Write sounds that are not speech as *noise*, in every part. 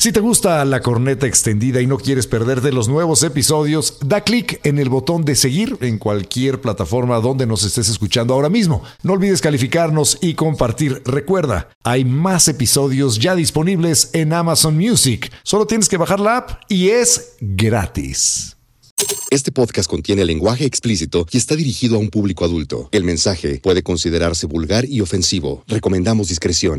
Si te gusta la corneta extendida y no quieres perderte los nuevos episodios, da clic en el botón de seguir en cualquier plataforma donde nos estés escuchando ahora mismo. No olvides calificarnos y compartir. Recuerda, hay más episodios ya disponibles en Amazon Music. Solo tienes que bajar la app y es gratis. Este podcast contiene lenguaje explícito y está dirigido a un público adulto. El mensaje puede considerarse vulgar y ofensivo. Recomendamos discreción.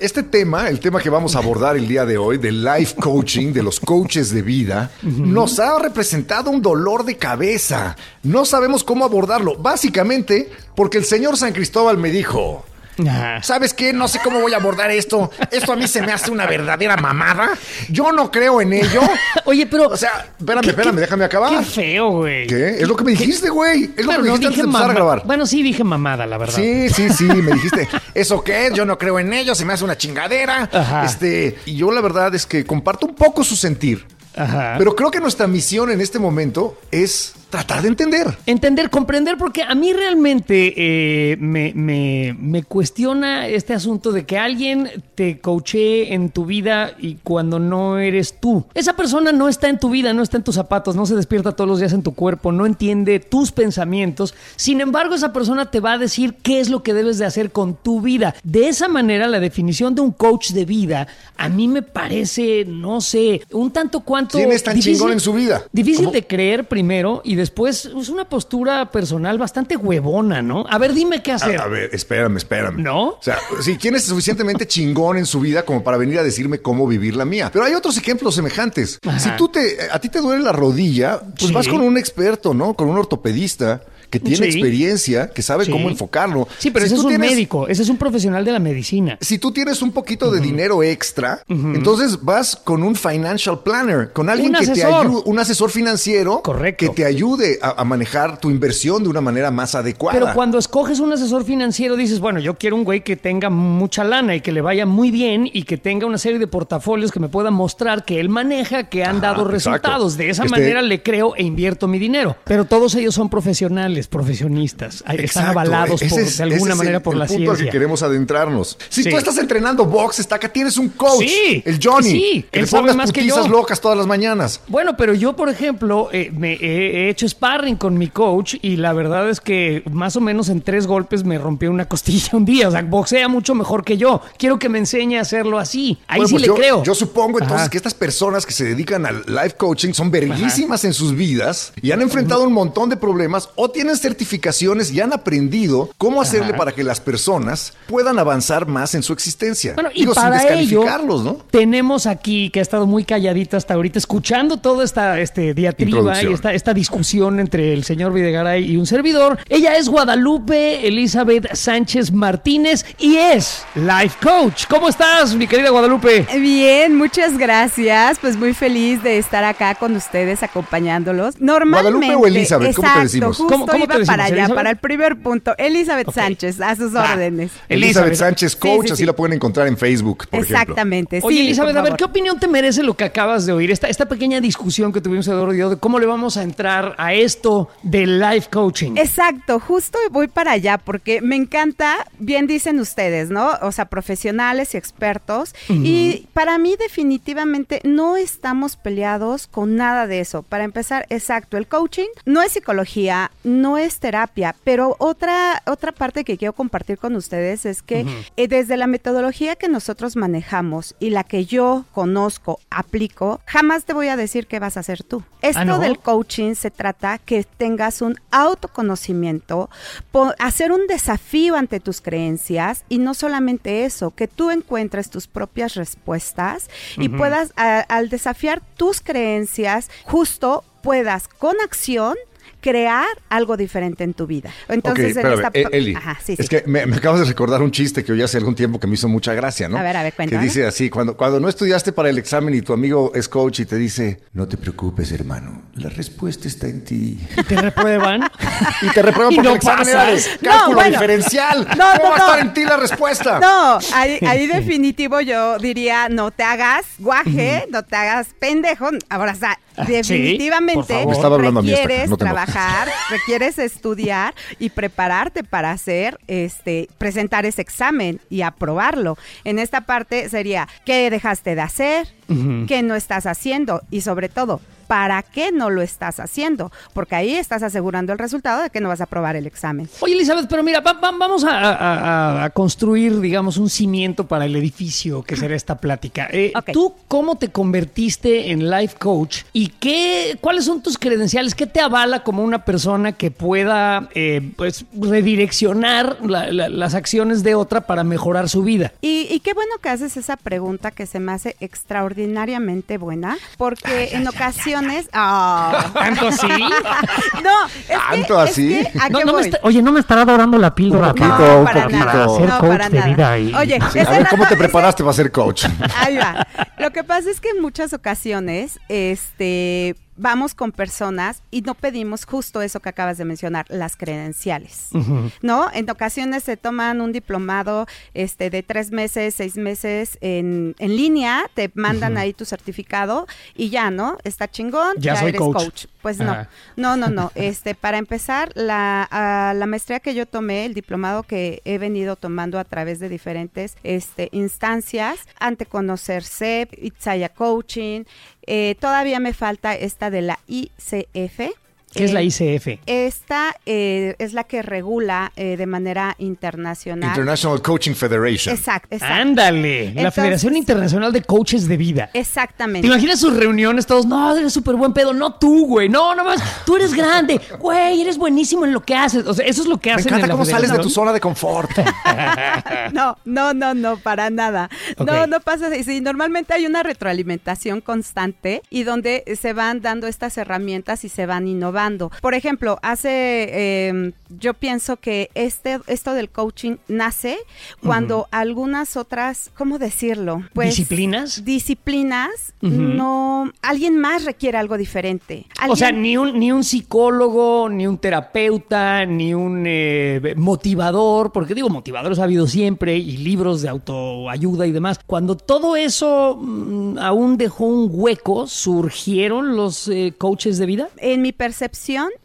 Este tema, el tema que vamos a abordar el día de hoy, del life coaching, de los coaches de vida, nos ha representado un dolor de cabeza. No sabemos cómo abordarlo, básicamente porque el señor San Cristóbal me dijo, ¿Sabes qué? No sé cómo voy a abordar esto. Esto a mí se me hace una verdadera mamada. Yo no creo en ello. Oye, pero. O sea, espérame, espérame, déjame acabar. Qué feo, güey. ¿Qué? Es lo que me dijiste, güey. Es lo que me no dijiste antes de empezar a grabar. Bueno, sí dije mamada, la verdad. Sí, sí, sí, me dijiste, ¿eso qué? Yo no creo en ello, se me hace una chingadera. Ajá. Este, y yo la verdad es que comparto un poco su sentir. Ajá. Pero creo que nuestra misión en este momento es tratar de entender. Entender, comprender, porque a mí realmente eh, me, me- me cuestiona este asunto de que alguien te coachee en tu vida y cuando no eres tú. Esa persona no está en tu vida, no está en tus zapatos, no se despierta todos los días en tu cuerpo, no entiende tus pensamientos. Sin embargo, esa persona te va a decir qué es lo que debes de hacer con tu vida. De esa manera, la definición de un coach de vida a mí me parece, no sé, un tanto cuanto... ¿Quién es tan chingón en su vida? Difícil ¿Cómo? de creer primero y después es una postura personal bastante huevona, ¿no? A ver, dime qué hacer. A, a ver, espérame, espérame. ¿No? O sea, sí, ¿quién es suficientemente chingón en su vida como para venir a decirme cómo vivir la mía? Pero hay otros ejemplos semejantes. Ajá. Si tú te, a ti te duele la rodilla, pues Sí. vas con un experto, ¿no? Con un ortopedista que tiene Sí. experiencia, que sabe Sí. cómo enfocarlo. Sí, pero Si ese es un tienes- médico, ese es un profesional de la medicina. Si tú tienes un poquito de dinero extra, entonces vas con un financial planner, con alguien que te ayude, un asesor financiero Correcto. que te ayude a, a manejar tu inversión de una manera más adecuada. Pero cuando escoges un asesor financiero dices, bueno, yo quiero un güey que tenga mucha lana y que le vaya muy bien y que tenga una serie de portafolios que me pueda mostrar que él maneja, que han Ajá, dado exacto. resultados. De esa Este- manera le creo e invierto mi dinero. Pero todos ellos son profesionales, profesionistas. Ay, Están Exacto, avalados por- es- de alguna es manera el- por el la punto al ciencia. que queremos adentrarnos. Si Sí. tú estás entrenando box, está acá tienes un coach, Sí, el Johnny, sí, que él le sabe pongas más que yo. locas todas las mañanas. Bueno, pero yo, por ejemplo, eh, me he he hecho sparring con mi coach y la verdad es que más o menos en tres golpes me rompió una costilla un día. O sea, boxea mucho mejor que yo. Quiero que me enseñe a hacerlo así. Ahí Bueno, sí pues le yo, creo. Yo supongo entonces Ajá. que estas personas que se dedican al life coaching son verguísimas en sus vidas y han enfrentado un montón de problemas o tienen certificaciones y han aprendido cómo hacerle para que las personas puedan avanzar más en su existencia. Bueno, y Digo, para sin ello descalificarlos, ¿no? tenemos aquí que ha estado muy calladita hasta ahorita, escuchando toda esta este, diatriba y esta, esta discusión entre el señor Videgaray y un servidor. Ella es Guadalupe Elizabeth Sánchez Martínez y es Life Coach. ¿Cómo estás, mi querida Guadalupe? Bien, muchas gracias. Pues muy feliz de estar acá con ustedes acompañándolos. Normalmente. ¿Guadalupe o Elizabeth? ¿Cómo te decimos? Justo ¿Cómo- iba decimos? para allá, ¿Elizabeth? para el primer punto. Elizabeth. Sánchez, a sus Va. órdenes. Elizabeth Sánchez Sí, Coach, sí, así sí. la pueden encontrar en Facebook, por ejemplo. Exactamente. Oye, sí, Elizabeth, a ver. ¿qué opinión te merece lo que acabas de oír? Esta, esta pequeña discusión que tuvimos Eduardo y yo de cómo le vamos a entrar a esto del life coaching. Exacto, justo voy para allá porque me encanta, bien dicen ustedes, ¿no? O sea, profesionales y expertos. Y para mí definitivamente no estamos peleados con nada de eso. Para empezar, exacto, el coaching no es psicología, no es terapia, pero otra, otra parte que quiero compartir con ustedes es que eh, desde la metodología que nosotros manejamos y la que yo conozco, aplico, jamás te voy a decir qué vas a hacer tú. Esto ¿no? del coaching se trata que tengas un autoconocimiento, hacer un desafío ante tus creencias y no solamente eso, que tú encuentres tus propias respuestas y puedas, a- al desafiar tus creencias, justo puedas con acción crear algo diferente en tu vida. Entonces, Ok, en esta... eh, Eli, Ajá, sí, es sí. que me, me acabas de recordar un chiste que oí hace algún tiempo que me hizo mucha gracia, ¿no? A ver, a ver, Que cuéntame. dice así, cuando, cuando no estudiaste para el examen y tu amigo es coach y te dice, no te preocupes, hermano, la respuesta está en ti. ¿Te reprueban? Y te reprueban *laughs* *laughs* Y porque no el examen era de cálculo No, bueno. diferencial. No, ¿Cómo no, va a no. estar en ti la respuesta? No, ahí, ahí definitivo yo diría, no te hagas guaje, no te hagas pendejo. Ahora, o sea, *laughs* Sí, definitivamente requieres no trabajar, *laughs* requieres estudiar y prepararte para hacer, este, presentar ese examen y aprobarlo. En esta parte sería, ¿qué dejaste de hacer? ¿Qué no estás haciendo? Y sobre todo, ¿para qué no lo estás haciendo? Porque ahí estás asegurando el resultado de que no vas a aprobar el examen. Oye, Elizabeth, pero mira, va- va- vamos a, a- a- a construir, digamos, un cimiento para el edificio que será esta plática. Eh. ¿Tú cómo te convertiste en life coach y qué, cuáles son tus credenciales? ¿Qué te avala como una persona que pueda, eh, pues, redireccionar la- la- las acciones de otra para mejorar su vida? Y, y qué bueno que haces esa pregunta que se me hace extraordinariamente buena, porque en ocasiones... *laughs* Ah. ¿Tanto así? *laughs* no, es que- ¿Tanto es así? que, ¿a No, qué no me voy? está- oye, no me estará dorando la píldora Un poquito, para, un para poquito. nada, ser no, coach para de nada. vida y- Oye, Sí, ese a ver, dato- ¿cómo te ese- preparaste para ser coach? *laughs* Ahí va. Lo que pasa es que en muchas ocasiones, este, vamos con personas y no pedimos justo eso que acabas de mencionar, las credenciales, ¿no? En ocasiones se toman un diplomado, este, de tres meses, seis meses en, en línea, te mandan ahí tu certificado y ya, ¿no? Está chingón, Ya ya, soy eres coach. coach. Pues no, Ajá. no, no, no. Este, para empezar, la, ah, la maestría que yo tomé, el diplomado que he venido tomando a través de diferentes este, instancias, ante conocer CEP, Itzaya Coaching, eh, todavía me falta esta de la ICF. ¿Qué es la Eh, ICF? Esta eh, es la que regula eh, de manera internacional. International Coaching Federation. Exacto, exacto. Ándale, la Federación Internacional de Coaches de Vida. ¿Te Exactamente. imaginas sus reuniones todos? No, eres súper buen pedo. No tú, güey. No, no más. Tú eres grande. Güey, eres buenísimo en lo que haces. O sea, eso es lo que Me hacen encanta en la cómo sales de tu zona de confort. *laughs* No, no, no, no, para nada. No, no pasa así. Sí, normalmente hay una retroalimentación constante y donde se van dando estas herramientas y se van innovando. Por ejemplo, hace, eh, yo pienso que este, esto del coaching nace cuando algunas otras, ¿cómo decirlo? Pues, ¿Disciplinas? Disciplinas, no, alguien más requiere algo diferente. O sea, ni un, ni un psicólogo, ni un terapeuta, ni un eh, motivador, porque digo, motivadores ha habido siempre y libros de autoayuda y demás. Cuando todo eso mm, aún dejó un hueco, surgieron los eh, coaches de vida. En mi percepción,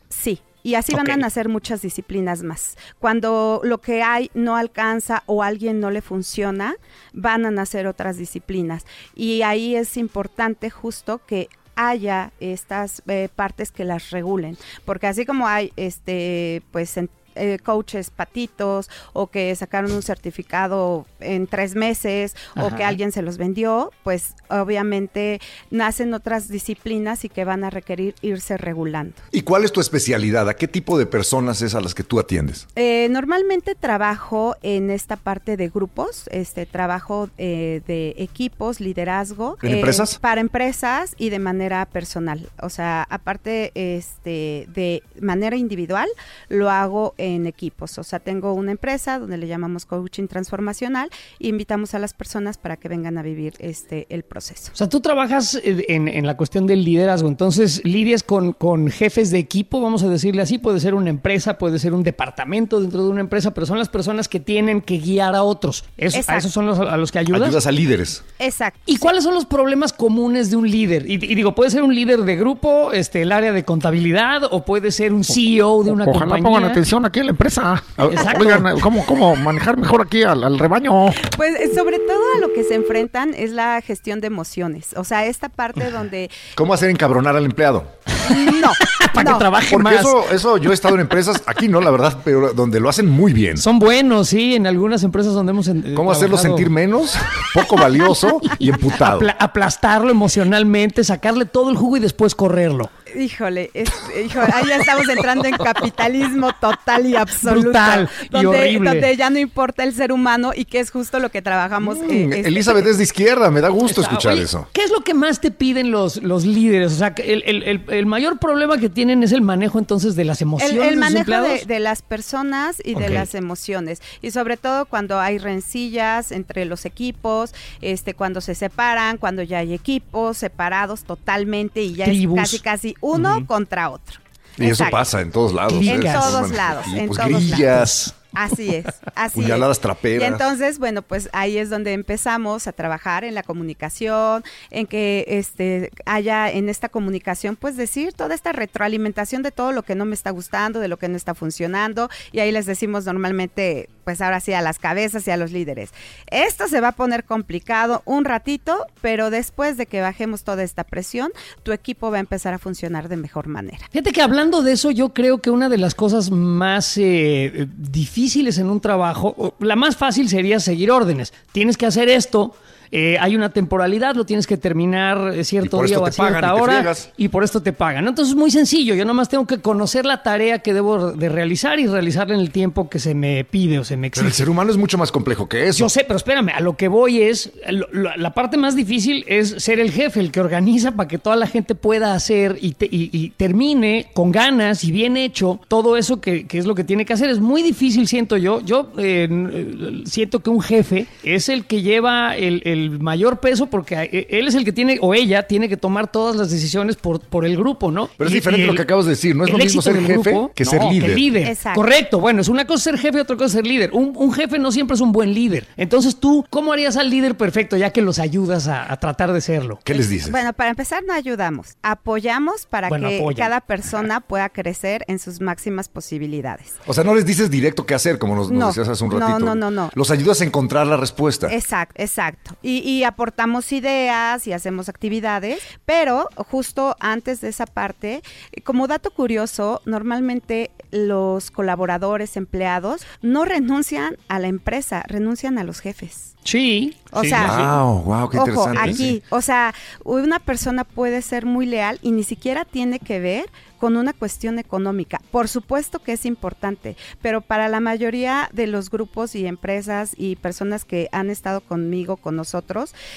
sí. Y así van a nacer muchas disciplinas más. Cuando lo que hay no alcanza o a alguien no le funciona, van a nacer otras disciplinas. Y ahí es importante justo que haya estas eh, partes que las regulen, porque así como hay este pues en- eh, coaches patitos o que sacaron un certificado en tres meses o que alguien se los vendió, pues obviamente nacen otras disciplinas y que van a requerir irse regulando. ¿Y cuál es tu especialidad? ¿A qué tipo de personas es a las que tú atiendes? Eh, normalmente trabajo en esta parte de grupos, este trabajo eh, de equipos, liderazgo. ¿En eh, empresas? Para empresas y de manera personal. O sea, aparte este, de manera individual, lo hago en equipos. O sea, tengo una empresa donde le llamamos coaching transformacional e invitamos a las personas para que vengan a vivir este el proceso. O sea, tú trabajas eh, en, en la cuestión del liderazgo, entonces lidias con, con jefes de equipo, vamos a decirle así, puede ser una empresa, puede ser un departamento dentro de una empresa, pero son las personas que tienen que guiar a otros. Eso- ¿A esos son los a los que ayudas? Ayudas a líderes. Exacto. ¿Y cuáles son los problemas comunes de un líder? Y, y digo, puede ser un líder de grupo, este, el área de contabilidad, o puede ser un CEO de una Ojalá compañía. pongan atención aquí en la empresa. Exacto. Oigan, ¿cómo, cómo manejar mejor aquí al, al rebaño? Pues eh, sobre todo a lo que se enfrentan es la gestión de emociones. O sea, esta parte donde ¿Cómo hacer encabronar al empleado? no, *laughs* Para no. que trabaje Porque más. eso, eso yo he estado en empresas, aquí no, la verdad, pero donde lo hacen muy bien. Son buenos, sí, en algunas empresas donde hemos... eh, ¿Cómo hacerlo sentir menos, poco valioso y emputado? Apla- aplastarlo emocionalmente, sacarle todo el jugo y después correrlo. Híjole, es- híjole, ahí ya estamos entrando en capitalismo total y absoluto. Brutal y donde, horrible. donde ya no importa el ser humano y que es justo lo que trabajamos. Mm, eh, este- Elizabeth es de izquierda, me da gusto Está- escuchar oye, eso. ¿Qué es lo que más te piden los, los líderes? O sea, que el, el- el- el mayor problema que tienen es el manejo entonces de las emociones El, manejo de, las personas y de las emociones. Y sobre todo cuando hay rencillas entre los equipos, este, cuando se separan, cuando ya hay equipos separados totalmente y ya Tribus. es casi casi uno contra otro. Y eso pasa en todos lados. En todos Bueno, lados, en pues, todos grillas. Así es, *laughs* así Puñaladas es. traperas. Y entonces, bueno, pues ahí es donde empezamos a trabajar en la comunicación, en que este haya en esta comunicación, pues decir toda esta retroalimentación de todo lo que no me está gustando, de lo que no está funcionando, y ahí les decimos normalmente, pues ahora sí a las cabezas y a los líderes. Esto se va a poner complicado un ratito, pero después de que bajemos toda esta presión, tu equipo va a empezar a funcionar de mejor manera. Fíjate que hablando de eso, yo creo que una de las cosas más eh, difíciles en un trabajo, la más fácil sería seguir órdenes. Tienes que hacer esto. Eh, hay una temporalidad, lo tienes que terminar eh, cierto día o a cierta hora y por esto te pagan. Entonces es muy sencillo, yo nomás tengo que conocer la tarea que debo de realizar y realizarla en el tiempo que se me pide o se me Pero el exige. ser humano es mucho más complejo que eso. Yo sé, pero espérame, a lo que voy es, lo- lo- la parte más difícil es ser el jefe, el que organiza para que toda la gente pueda hacer y, te- y- y termine con ganas y bien hecho todo eso que, que es lo que tiene que hacer. Es muy difícil, siento yo. Yo eh, n- siento que un jefe es el que lleva el, el mayor peso porque e- él es el que tiene, o ella tiene que tomar todas las decisiones por, por el grupo, ¿no? Pero es Y- diferente y lo que acabas de decir, no es el lo mismo ser jefe que ser no, líder. Exacto. Correcto, bueno, es una cosa ser jefe y otra cosa ser líder. Un, un jefe no siempre es un buen líder. Entonces tú, ¿cómo harías al líder perfecto ya que los ayudas a, a tratar de serlo? ¿Qué les dices? Bueno, para empezar no ayudamos, apoyamos para Bueno, que cada persona pueda crecer en sus máximas posibilidades. O sea, no les dices directo qué hacer, como nos, nos No, decías hace un no, ratito. no, no, no. Los ayudas a encontrar la respuesta. Exacto, exacto. Y, y aportamos ideas y hacemos actividades, pero justo antes de esa parte, como dato curioso, normalmente los colaboradores, empleados, no renuncian a la empresa, renuncian a los jefes. Sí. O sí, sea, sí, sí. Wow, wow, qué Ojo, interesante. aquí, o sea, una persona puede ser muy leal y ni siquiera tiene que ver con una cuestión económica. Por supuesto que es importante, pero para la mayoría de los grupos y empresas y personas que han estado conmigo, con nosotros,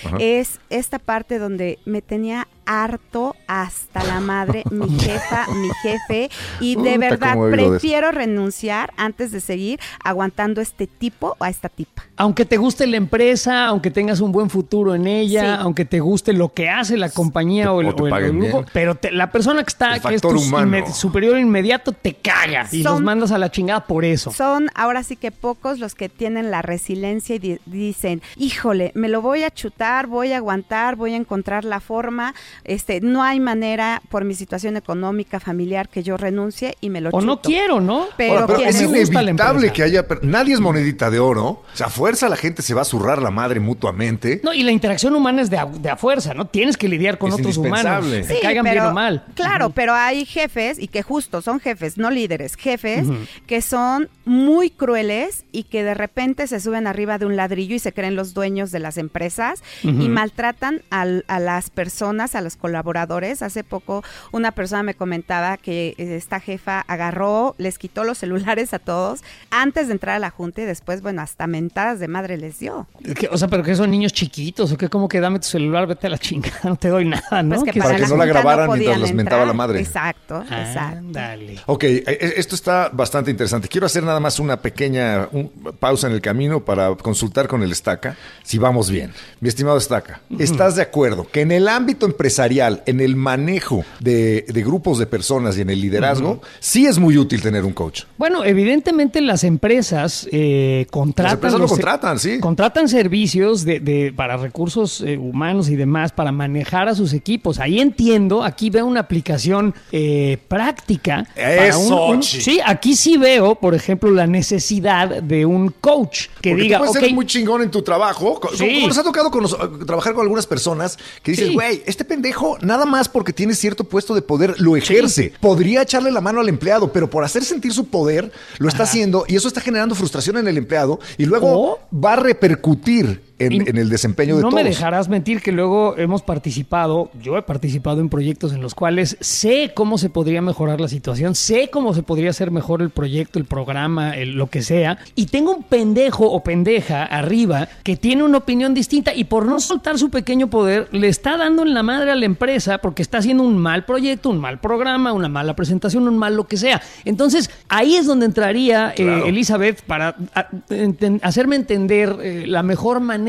Ajá. es esta parte donde me tenía harto hasta la madre, mi *laughs* jefa, mi jefe, y de verdad prefiero renunciar antes de seguir aguantando este tipo o a esta tipa. Aunque te guste la empresa, aunque tengas un buen futuro en ella, Sí. aunque te guste lo que hace la compañía Te- o el, o te o el paguen grupo, bien. pero te- la persona que está, El que es tu inme- superior inmediato, te caga y Son- los mandas a la chingada por eso. Son ahora sí que pocos los que tienen la resiliencia y di- dicen, híjole, me lo voy a chutar, voy a aguantar, voy a encontrar la forma. Este, no hay manera por mi situación económica, familiar, que yo renuncie y me lo o chuto. no quiero, ¿no? Pero Ahora, pero que es inevitable que haya. Nadie es monedita de oro. O sea, a fuerza la gente se va a zurrar la madre mutuamente. No, y la interacción humana es de a, de a fuerza, ¿no? Tienes que lidiar con Es otros humanos. indispensable. Te caigan bien o mal. Claro, pero hay jefes, y que justo son jefes, no líderes, jefes, que son muy crueles y que de repente se suben arriba de un ladrillo y se creen los dueños de las empresas y maltratan al- a las personas, a los colaboradores. Hace poco una persona me comentaba que eh, esta jefa agarró, les quitó los celulares a todos antes de entrar a la junta y después, bueno, hasta mentadas de madre les dio. ¿Qué? O sea, pero que son niños chiquitos, o que como que dame tu celular, vete a la chingada, no te doy nada, ¿no? Pues que para para, que la no la grabaran no mientras los mentaba la madre. Exacto, exacto. Ándale. Ok, eh, eh, esto está bastante interesante. Quiero hacer nada más una pequeña un- pausa en el camino para consultar con el Estaca si vamos bien. Mi estimado Estaca, ¿estás de acuerdo que en el ámbito empresarial, en el manejo de, de grupos de personas y en el liderazgo, sí es muy útil tener un coach? Bueno, evidentemente las empresas eh, contratan. Las empresas lo contratan, sí. Contratan servicios de, de- para recursos eh, humanos y demás para manejar a sus equipos. Ahí entiendo, aquí veo una aplicación eh, práctica. para Eso, un- un- chi. sí, aquí sí veo, por ejemplo, la necesidad de un coach que Porque diga, tú puedes ser muy chingón en tu trabajo. Sí. Nos ha tocado con trabajar con algunas personas que dices, Sí. güey, este pendejo nada más porque tiene cierto puesto de poder lo ejerce. Podría echarle la mano al empleado, pero por hacer sentir su poder lo está haciendo y eso está generando frustración en el empleado y luego va a repercutir en, el desempeño de no todos. me dejarás mentir que luego hemos participado, yo he participado en proyectos en los cuales sé cómo se podría mejorar la situación, sé cómo se podría hacer mejor el proyecto, el programa, el- lo que sea, y tengo un pendejo o pendeja arriba que tiene una opinión distinta y por no soltar su pequeño poder le está dando en la madre a la empresa porque está haciendo un mal proyecto, un mal programa, una mala presentación, un mal lo que sea. Entonces ahí es donde entraría eh. Elizabeth para a- enten- hacerme entender eh, la mejor manera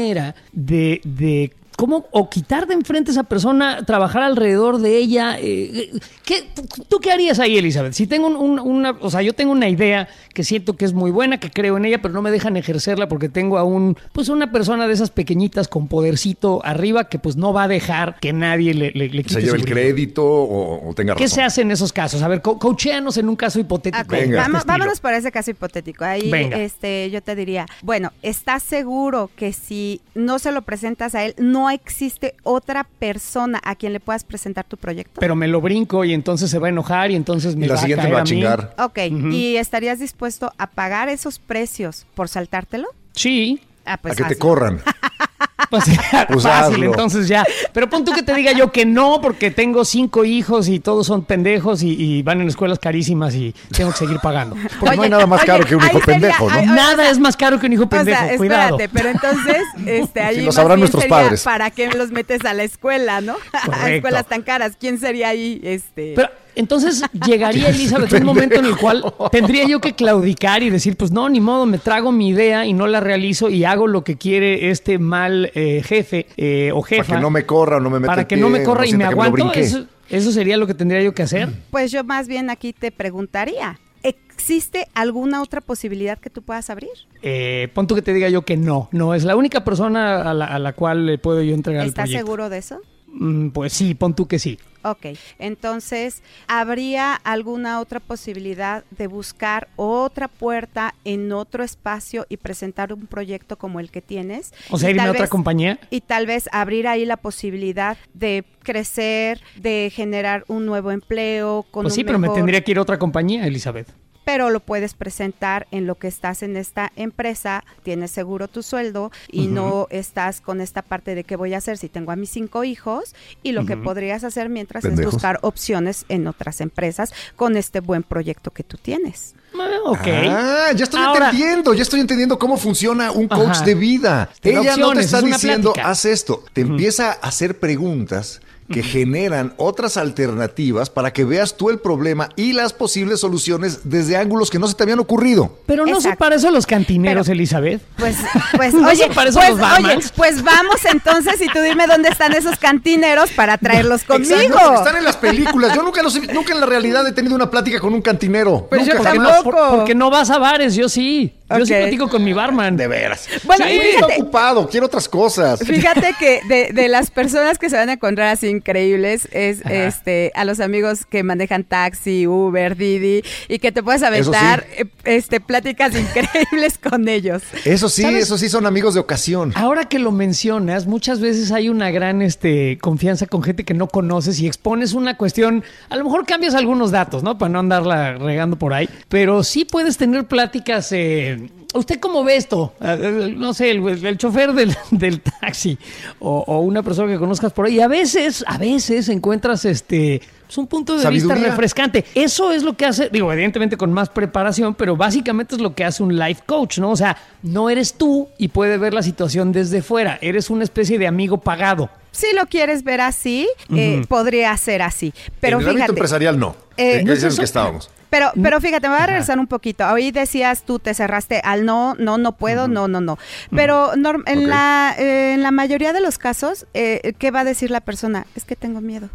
de, de cómo o quitar de enfrente a esa persona, trabajar alrededor de ella. eh, ¿qué, ¿Tú qué harías ahí, Elizabeth? Si tengo un- un- una, o sea, yo tengo una idea que siento que es muy buena, que creo en ella, pero no me dejan ejercerla porque tengo a un, pues una persona de esas pequeñitas con podercito arriba que pues no va a dejar que nadie le, le, le Se quite lleve su el crédito o, o tenga ¿Qué razón. se hace en esos casos? A ver, co coachéanos en un caso hipotético. Este Venga. vamos- estilo. vámonos por ese caso hipotético. Ahí Venga. este, yo te diría, bueno, ¿estás seguro que si no se lo presentas a él, no existe otra persona a quien le puedas presentar tu proyecto? Pero me lo brinco y entonces se va a enojar y entonces me Y la va siguiente a caer va a chingar. Ok. ¿y estarías dispuesto a pagar esos precios por saltártelo? Sí. Ah, a pues que te corran. *laughs* Pues, *laughs* Pues fácil, hazlo. entonces ya. Pero pon tú que te diga yo que no, porque tengo cinco hijos y todos son pendejos y, y van en escuelas carísimas y tengo que seguir pagando. Porque no hay nada más caro que un hijo sería- pendejo, ¿no? Nada es más caro que un hijo O pendejo. sea, Cuidado. espérate, pero entonces, este, *laughs* ahí lo más sabrán bien nuestros sería, padres. ¿Para qué los metes a la escuela, no? *laughs* a escuelas tan caras. ¿Quién sería ahí, este? Pero entonces *laughs* llegaría Elizabeth un momento en el cual tendría yo que claudicar y decir, pues no, ni modo, me trago mi idea y no la realizo y hago lo que quiere este mal eh, jefe eh, o jefa. Para que no me corra, no me meta Para el que pie, no me corra y me aguanto. Eso, eso sería lo que tendría yo que hacer. Pues yo más bien aquí te preguntaría, ¿existe alguna otra posibilidad que tú puedas abrir? Eh, pon tú que te diga yo que no, no es la única persona a la, a la cual le puedo yo entregar el ¿Estás seguro de eso? Mm, pues sí, pon tú que sí. Ok, entonces, ¿habría alguna otra posibilidad de buscar otra puerta en otro espacio y presentar un proyecto como el que tienes? O sea, irme a otra vez- compañía. Y tal vez abrir ahí la posibilidad de crecer, de generar un nuevo empleo con Pues un sí, pero me tendría que ir a otra compañía, Elizabeth. Pero lo puedes presentar en lo que estás en esta empresa, tienes seguro tu sueldo y no estás con esta parte de qué voy a hacer si tengo a mis cinco hijos y lo que podrías hacer mientras Pendejos. es buscar opciones en otras empresas con este buen proyecto que tú tienes. Ah, ok. Ah, ya estoy Ahora- entendiendo, ya estoy entendiendo cómo funciona un coach Ajá. de vida. Ella no te está es diciendo, plática. haz esto. Te empieza a hacer preguntas que generan otras alternativas para que veas tú el problema y las posibles soluciones desde ángulos que no se te habían ocurrido. Pero no son Exacto. para eso los cantineros, Pero- Elizabeth. Pues, pues, *laughs* ¿No oye, son para eso pues, los oye, pues vamos entonces y tú dime dónde están esos cantineros para traerlos conmigo. Exacto, están en las películas. Yo nunca los he- nunca en la realidad he tenido una plática con un cantinero. Pues yo porque, no, por- porque no vas a bares, yo sí. Yo sí platico con mi barman. De veras. Bueno, sí, fíjate- está ocupado, quiero otras cosas. Fíjate que de, de las personas que se van a encontrar así increíbles es este a los amigos que manejan taxi, Uber, Didi y que te puedes aventar sí. eh, este pláticas *laughs* increíbles con ellos. Eso sí, ¿Sabes? eso sí son amigos de ocasión. Ahora que lo mencionas, muchas veces hay una gran este, confianza con gente que no conoces y expones una cuestión. A lo mejor cambias algunos datos, ¿no? Para no andarla regando por ahí. Pero sí puedes tener pláticas. eh, ¿Usted cómo ve esto? Eh, No sé, el, el chofer del, *laughs* del taxi o, o una persona que conozcas por ahí. Y a veces, a veces encuentras este. pues, un punto de vista refrescante. Eso es lo que hace, digo, evidentemente con más preparación, pero básicamente es lo que hace un life coach, ¿no? O sea, no eres tú y puede ver la situación desde fuera. Eres una especie de amigo pagado. Si lo quieres ver así, eh, podría ser así. Pero en el ámbito fíjate. empresarial no. Eh, Eh, es es el que estábamos. Pero, Mm. pero fíjate, me voy a regresar un poquito. Hoy decías tú, te cerraste al no, no, no puedo, no, no, no. Pero norm- en, la, eh, en la mayoría de los casos, eh, ¿qué va a decir la persona? Es que tengo miedo.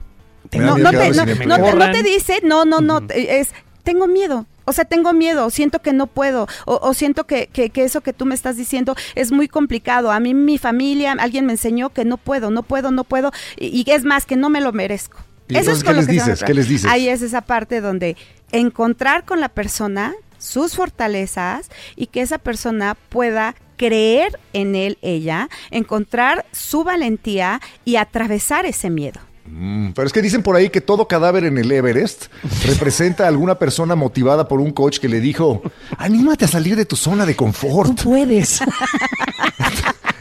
No, miedo no, te, no, te- no Corran. te dice, no, no, no, es, tengo miedo. O sea, tengo miedo, siento que no puedo, o, o siento que, que- que eso que tú me estás diciendo es muy complicado. A mí, mi familia, alguien me enseñó que no puedo, no puedo, no puedo, y, y es más, que no me lo merezco. ¿Y entonces qué lo les que dices? ¿Qué les dices? Ahí es esa parte donde encontrar con la persona sus fortalezas y que esa persona pueda creer en él, ella, encontrar su valentía y atravesar ese miedo. Mm, pero es que dicen por ahí que todo cadáver en el Everest representa a alguna persona motivada por un coach que le dijo, anímate a salir de tu zona de Tú confort. puedes. *laughs*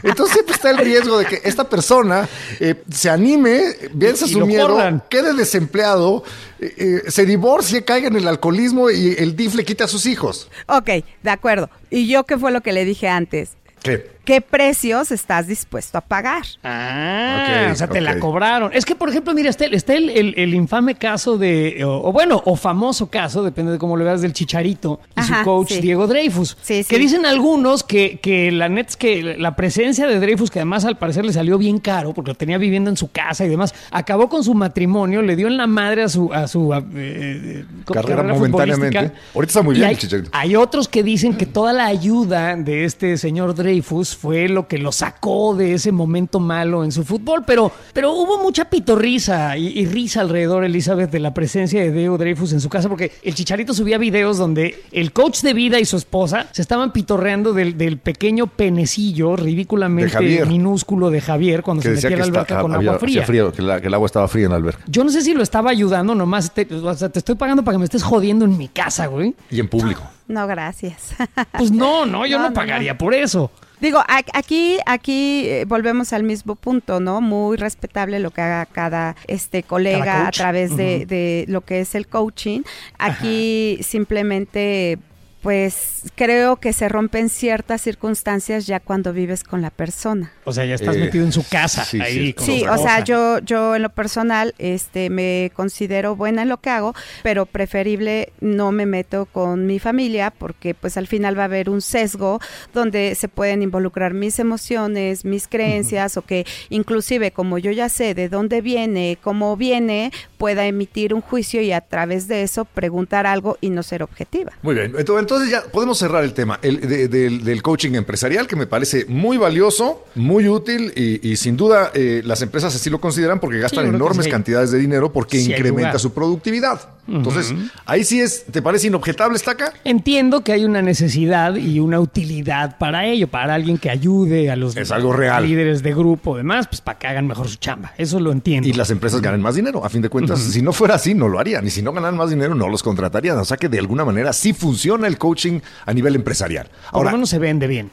Entonces siempre está el riesgo de que esta persona eh, se anime, vence su miedo, corran. quede desempleado, eh, eh, se divorcie, caiga en el alcoholismo y el DIF le quita a sus hijos. Ok, de acuerdo. ¿Y yo qué fue lo que le dije antes? ¿Qué? ¿Qué precios estás dispuesto a pagar? Ah, Ok, o sea, te la cobraron. Es que, por ejemplo, mira, está, el- está el, el- el infame caso de, o, o bueno, o famoso caso, depende de cómo lo veas, del Chicharito y Ajá, su coach sí. Diego Dreyfus. Sí, Que sí. dicen algunos que, que la neta es que la presencia de Dreyfus, que además al parecer le salió bien caro, porque lo tenía viviendo en su casa y demás, acabó con su matrimonio, le dio en la madre a su, a su eh, eh, Carrera momentáneamente. Ahorita está muy bien hay, el Chicharito. hay otros que dicen que toda la ayuda de este señor Dreyfus fue lo que lo sacó de ese momento malo en su fútbol, pero, pero hubo mucha pitorrisa y, y risa alrededor, Elizabeth, de la presencia de Diego Dreyfus en su casa, porque el Chicharito subía videos donde el coach de vida y su esposa se estaban pitorreando del, del pequeño penecillo ridículamente minúsculo de Javier cuando Que se metía a la está- alberca con había- agua fría. que, la- que el agua estaba fría en la alberca. Yo no sé si lo estaba ayudando, nomás te, o sea, te estoy pagando para que me estés jodiendo en mi casa, güey. Y en público. No, gracias. *laughs* Pues no, no, yo No, no, no, pagaría por eso. Digo, aquí, aquí eh, volvemos al mismo punto, ¿no? Muy respetable lo que haga cada este colega Cada a través de, de lo que es el coaching. Aquí simplemente, pues, creo que se rompen ciertas circunstancias ya cuando vives con la persona. O sea, ya estás Eh, metido en su casa. sí, sí, ahí, es con Sí, otra o sea, yo, yo en lo personal, este, me considero buena en lo que hago, pero preferible no me meto con mi familia porque, pues, al final va a haber un sesgo donde se pueden involucrar mis emociones, mis creencias, o que inclusive como yo ya sé de dónde viene, cómo viene, pueda emitir un juicio y a través de eso preguntar algo y no ser objetiva. Muy bien, Ento- entonces ya podemos cerrar el tema el, de- del, del coaching empresarial, que me parece muy valioso, muy útil y, y sin duda eh, las empresas así lo consideran porque gastan enormes sí. cantidades de dinero porque Sí incrementa su productividad. Entonces, ahí sí es, ¿te parece inobjetable, Estaca? Entiendo que hay una necesidad y una utilidad para ello, para alguien que ayude a los Es algo real. líderes de grupo, demás, pues para que hagan mejor su chamba. Eso lo entiendo. Y las empresas ganan más dinero. A fin de cuentas, si no fuera así, no lo harían. Y si no ganan más dinero, no los contratarían. O sea que de alguna manera sí funciona el coaching a nivel empresarial. Por Ahora, lo menos se vende bien.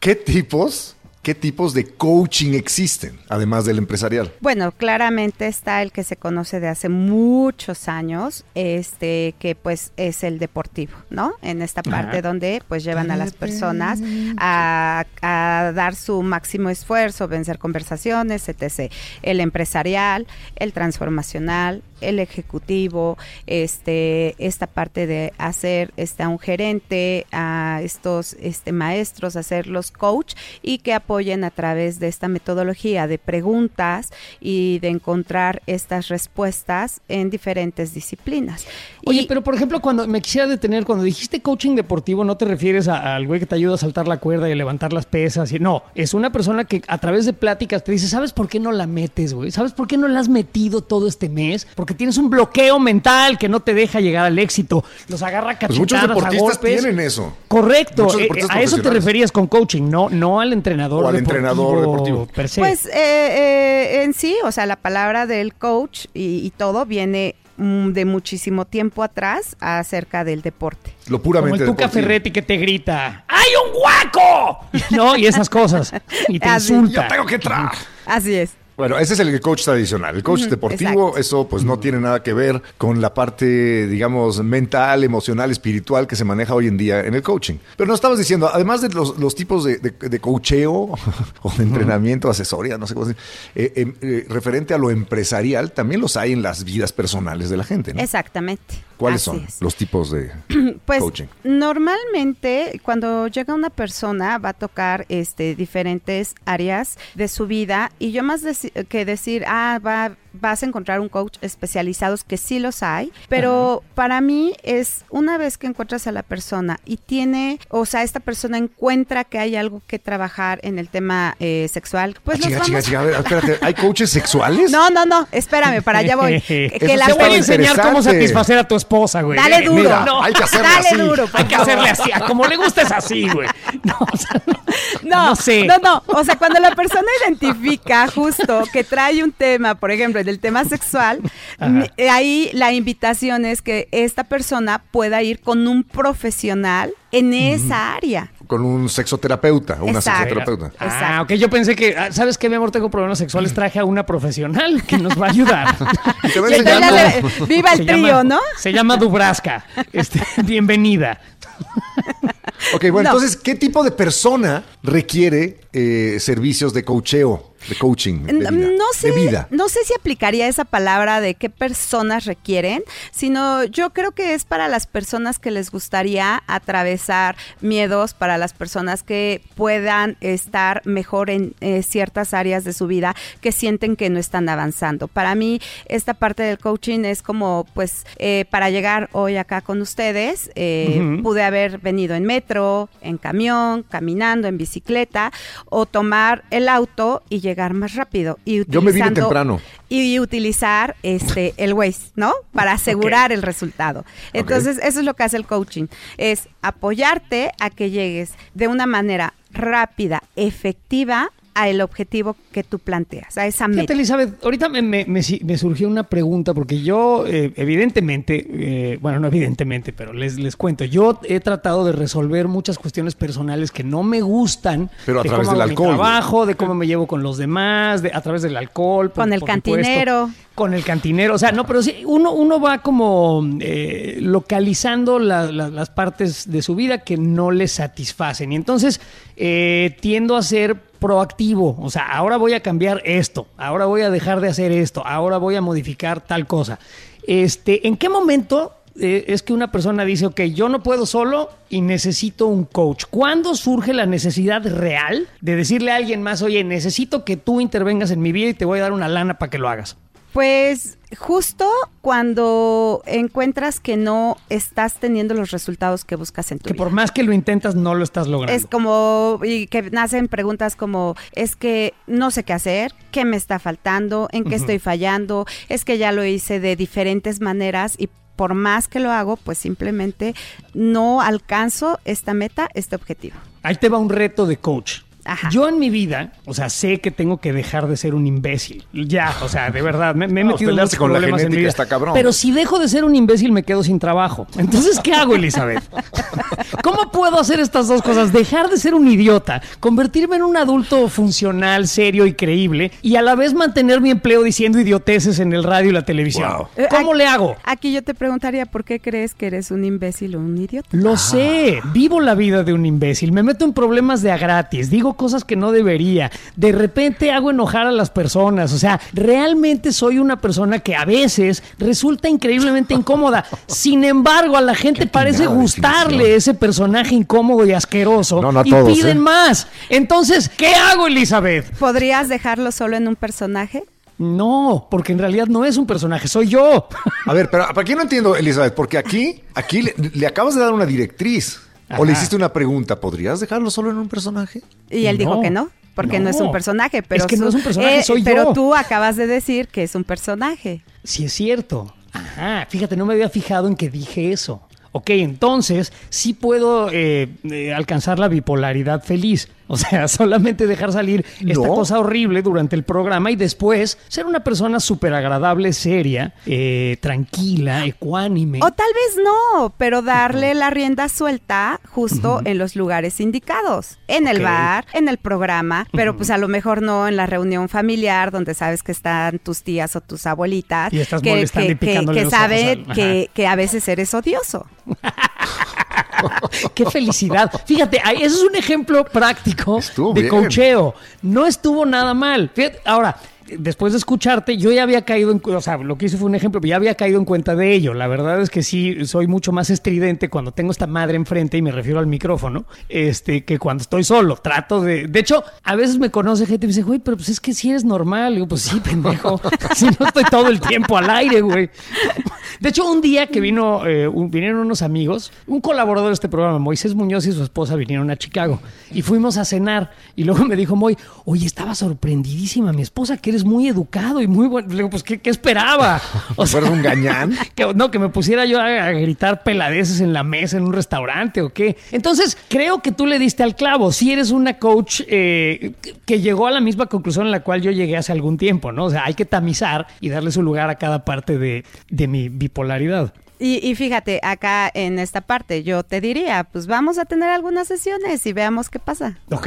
¿qué tipos, qué tipos de coaching existen, además del empresarial? Bueno, claramente está el que se conoce de hace muchos años, este que pues es el deportivo, ¿no? En esta parte Ajá. donde pues llevan a las personas a, a dar su máximo esfuerzo, vencer conversaciones, etc. El empresarial, el transformacional, el ejecutivo, este, esta parte de hacer este, a un gerente, a estos este, maestros, hacerlos coach y que apoyen a través de esta metodología de preguntas y de encontrar estas respuestas en diferentes disciplinas. Oye, Y- pero por ejemplo, cuando me quisiera detener, cuando dijiste coaching deportivo, no te refieres al güey que te ayuda a saltar la cuerda y a levantar las pesas. Y, no, es una persona que a través de pláticas te dice, ¿sabes por qué no la metes, güey? ¿Sabes por qué no la has metido todo este mes? Porque tienes un bloqueo mental que no te deja llegar al éxito. Los agarra a Pues muchos cachetadas, a deportistas golpes. tienen eso. Correcto. Eh, deportistas a eso te referías con coaching, no, no al entrenador O al deportivo entrenador deportivo. per se. Pues eh, eh, en sí, o sea, la palabra del coach y, y todo viene mm, de muchísimo tiempo atrás acerca del deporte. Lo Como puramente el Tuca. Ferretti que te grita, ¡hay un guaco! *laughs* No, y esas cosas. Y te Así. insulta. Yo tengo que entrar. Así es. Bueno, ese es el coach tradicional. El coach deportivo, exacto. eso pues no tiene nada que ver con la parte, digamos, mental, emocional, espiritual que se maneja hoy en día en el coaching. Pero nos estabas diciendo, además de los, los tipos de, de, de coacheo *laughs* o de entrenamiento, asesoría, no sé cómo decir, eh, eh, eh, referente a lo empresarial, también los hay en las vidas personales de la gente, ¿no? Exactamente. ¿Cuáles Así son es. los tipos de *clears throat* Pues coaching? normalmente cuando llega una persona va a tocar este diferentes áreas de su vida y yo más que decir, ah, va vas a encontrar un coach especializados que sí los hay, pero para mí es una vez que encuentras a la persona y tiene, o sea, esta persona encuentra que hay algo que trabajar en el tema eh, sexual, pues Ah, nos chica, vamos- chica, a ver, espérate, *laughs* ¿hay coaches sexuales? No, no, no, espérame, para allá voy. *laughs* Que, que la Te voy a enseñar cómo satisfacer a tu esposa, güey. Dale duro. Mira, No, hay que hacerle Dale así. duro, hay que hacerle así. Como le gusta es así, *laughs* güey. No, o sea, no, No, no sé. No, no. O sea, cuando la persona identifica justo que trae un tema, por ejemplo, del tema sexual, *laughs* eh, ahí la invitación es que esta persona pueda ir con un profesional en esa área. con un sexoterapeuta una Exacto. sexoterapeuta. Ah, ok, yo pensé que, ah, ¿sabes qué, mi amor? Tengo problemas sexuales, traje a una profesional que nos va a ayudar. *laughs* Te va enseñando. le- viva el Se trío, llama- ¿no? Se llama Dubraska. Este, *laughs* bienvenida. Ok, bueno, No. entonces, ¿qué tipo de persona requiere eh, servicios de coacheo, de coaching, de vida? No sé, de vida? no sé si aplicaría esa palabra de qué personas requieren, sino yo creo que es para las personas que les gustaría atravesar miedos, para las personas que puedan estar mejor en eh, ciertas áreas de su vida que sienten que no están avanzando. Para mí, esta parte del coaching es como, pues, eh, para llegar hoy acá con ustedes, eh, pude haber venido en metro, en camión, caminando, en bicicleta, o tomar el auto y llegar más rápido. Y Yo me vine temprano. Y utilizar este el Waze, ¿no? Para asegurar el resultado. Entonces, eso es lo que hace el coaching, es apoyarte a que llegues de una manera rápida, efectiva a el objetivo que tú planteas, a esa Fíjate, meta. Elizabeth, ahorita me, me- me surgió una pregunta porque yo, eh, evidentemente, eh, bueno, no evidentemente, pero les, les cuento, yo he tratado de resolver muchas cuestiones personales que no me gustan. Pero a de través cómo del hago mi alcohol, güey. trabajo, de cómo me llevo con los demás, de, a través del alcohol. por- Con el por supuesto. cantinero. Con el cantinero, o sea, no, pero sí, uno, uno va como eh, localizando la- la- las partes de su vida que no le satisfacen. Y entonces eh, tiendo a ser proactivo, o sea, ahora voy a cambiar esto, ahora voy a dejar de hacer esto, ahora voy a modificar tal cosa. Este, ¿En qué momento eh, es que una persona dice, ok, yo no puedo solo y necesito un coach? ¿Cuándo surge la necesidad real de decirle a alguien más, oye, necesito que tú intervengas en mi vida y te voy a dar una lana para que lo hagas? Pues justo cuando encuentras que no estás teniendo los resultados que buscas en tu Que vida. por más que lo intentas, no lo estás logrando. Es como, y que nacen preguntas como, es que no sé qué hacer, qué me está faltando, en qué estoy fallando, es que ya lo hice de diferentes maneras y por más que lo hago, pues simplemente no alcanzo esta meta, este objetivo. Ahí te va un reto de coach. Ajá. Yo en mi vida, o sea, sé que tengo que dejar de ser un imbécil. Ya, o sea, de verdad, me, me he No, metido en muchos con la problemas en mi genética vida. está cabrón. Pero si dejo de ser un imbécil, me quedo sin trabajo. Entonces, ¿qué hago, Elizabeth? *laughs* ¿Cómo puedo hacer estas dos cosas? Dejar de ser un idiota, convertirme en un adulto funcional, serio y creíble, y a la vez mantener mi empleo diciendo idioteces en el radio y la televisión. Wow. Eh, ¿Cómo aquí- le hago? Aquí yo te preguntaría, ¿por qué crees que eres un imbécil o un idiota? Lo sé, vivo la vida de un imbécil, me meto en problemas de a gratis, digo cosas que no debería, de repente hago enojar a las personas, o sea, realmente soy una persona que a veces resulta increíblemente *laughs* incómoda. Sin embargo, a la gente parece gustarle definición. ese personaje incómodo y asqueroso No, no a y todos, piden ¿eh? más. Entonces, ¿qué hago, Elizabeth? ¿Podrías dejarlo solo en un personaje? No, porque en realidad no es un personaje, soy yo. A ver, pero ¿para qué no entiendo, Elizabeth? Porque aquí, aquí le, le acabas de dar una directriz. Ajá. O le hiciste una pregunta, ¿podrías dejarlo solo en un personaje? Y él dijo que no, porque no, es un personaje. Pero Es que no es un personaje, soy Pero yo. tú acabas de decir que es un personaje. Sí es cierto. Ajá, fíjate, no me había fijado en que dije eso. Ok, entonces sí puedo eh, eh, alcanzar la bipolaridad feliz. *laughs* O sea, solamente dejar salir esta No. cosa horrible durante el programa y después ser una persona súper agradable, seria, eh, tranquila, ecuánime. O tal vez no, pero darle la rienda suelta justo en los lugares indicados. En el bar, en el programa, pero pues a lo mejor no en la reunión familiar donde sabes que están tus tías o tus abuelitas. Y estás que, molestando que, y picándole que los ojos saben al- que, que a veces eres odioso. *laughs* ¡Qué felicidad! Fíjate, ese es un ejemplo práctico Estuvo de bien. cocheo. No estuvo nada mal. Fíjate, ahora, después de escucharte, yo ya había caído en... O sea, lo que hice fue un ejemplo, pero ya había caído en cuenta de ello. La verdad es que sí, soy mucho más estridente cuando tengo esta madre enfrente, y me refiero al micrófono, este, que cuando estoy solo. Trato de... De hecho, a veces me conoce gente y me dice, güey, pero pues es que si eres normal. Y digo, pues sí, pendejo. *laughs* si no estoy todo el tiempo al aire, güey. De hecho, un día que vino, eh, vinieron unos amigos, un colaborador de este programa, Moisés Muñoz y su esposa vinieron a Chicago y fuimos a cenar. Y luego me dijo Moy, oye, estaba sorprendidísima mi esposa, que eres muy educado y muy bueno. Le digo, pues, ¿qué, qué esperaba? *laughs* O ¿Fueras un gañán? *laughs* que, no, que me pusiera yo a, a gritar peladeces en la mesa en un restaurante o qué. Entonces, creo que tú le diste al clavo. Si eres una coach eh, que- que llegó a la misma conclusión en la cual yo llegué hace algún tiempo, ¿no? O sea, hay que tamizar y darle su lugar a cada parte de, de mi bipolaridad. Y, y fíjate, acá en esta parte yo te diría, pues vamos a tener algunas sesiones y veamos qué pasa. Ok,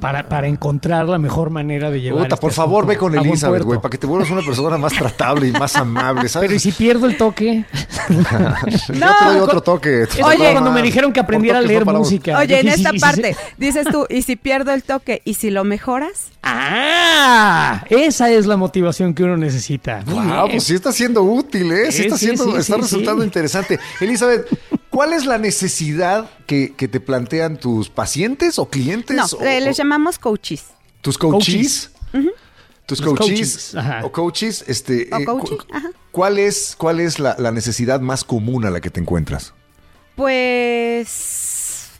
para, para encontrar la mejor manera de llevar. Puta, este por favor, ve con Elizabeth, güey, para que te vuelvas una persona más tratable y más amable, ¿sabes? Pero ¿y si pierdo el toque? *laughs* Yo te doy otro toque. Oye, cuando me dijeron que aprendiera a leer no música. Oye, en Dije, ¿y si- esta parte dices tú, ¿y si pierdo el toque? ¿Y si lo mejoras? *laughs* Ah, esa es la motivación que uno necesita. Wow, pues sí está siendo útil, ¿eh? Sí Sí, está, siendo, sí, está sí, resultando interesante. Elizabeth, ¿cuál es la necesidad que, que te plantean tus pacientes o clientes? No, o, o les llamamos coaches. tus coaches. Tus coaches, o coaches, este, O eh, coaching, cu- ajá. ¿cuál es, cuál es la, la necesidad más común a la que te encuentras? Pues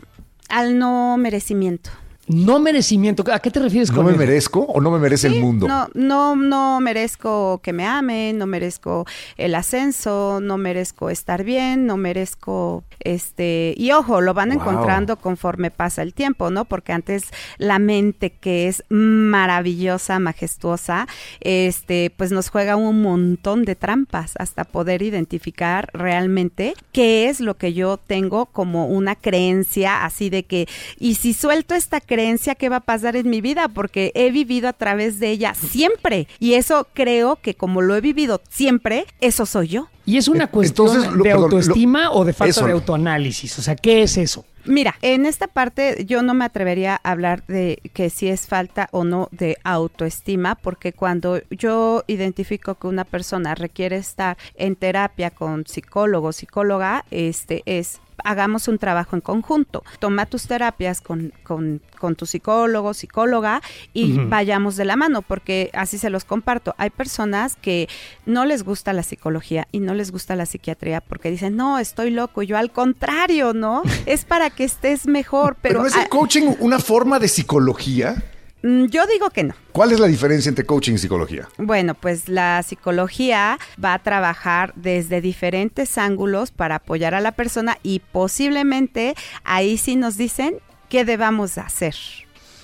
al no merecimiento. No merecimiento. ¿A qué te refieres ¿No con me eso? merezco o no me merece el mundo? No, no, no merezco que me amen, no merezco el ascenso, no merezco estar bien, no merezco este y ojo, lo van Wow. encontrando conforme pasa el tiempo, ¿no? Porque antes la mente que es maravillosa, majestuosa, este, pues nos juega un montón de trampas hasta poder identificar realmente qué es lo que yo tengo como una creencia así de que y si suelto esta creencia, ¿qué va a pasar en mi vida? Porque he vivido a través de ella siempre. Y eso creo que como lo he vivido siempre, eso soy yo. Y es una cuestión entonces, lo- de perdón, lo- autoestima o de falta eso. de autoanálisis. O sea, ¿qué es eso? Mira, en esta parte yo no me atrevería a hablar de que si es falta o no de autoestima, porque cuando yo identifico que una persona requiere estar en terapia con psicólogo, psicóloga, este es hagamos un trabajo en conjunto. Toma tus terapias con, con, con tu psicólogo, psicóloga y vayamos de la mano, porque así se los comparto. Hay personas que no les gusta la psicología y no les gusta la psiquiatría porque dicen, no, estoy loco. Y yo al contrario, ¿no? *laughs* Es para que estés mejor, ¿Pero pero, no es el coaching una forma de psicología? Mm, yo digo que no. ¿Cuál es la diferencia entre coaching y psicología? Bueno, pues la psicología va a trabajar desde diferentes ángulos para apoyar a la persona y posiblemente ahí sí nos dicen qué debamos hacer.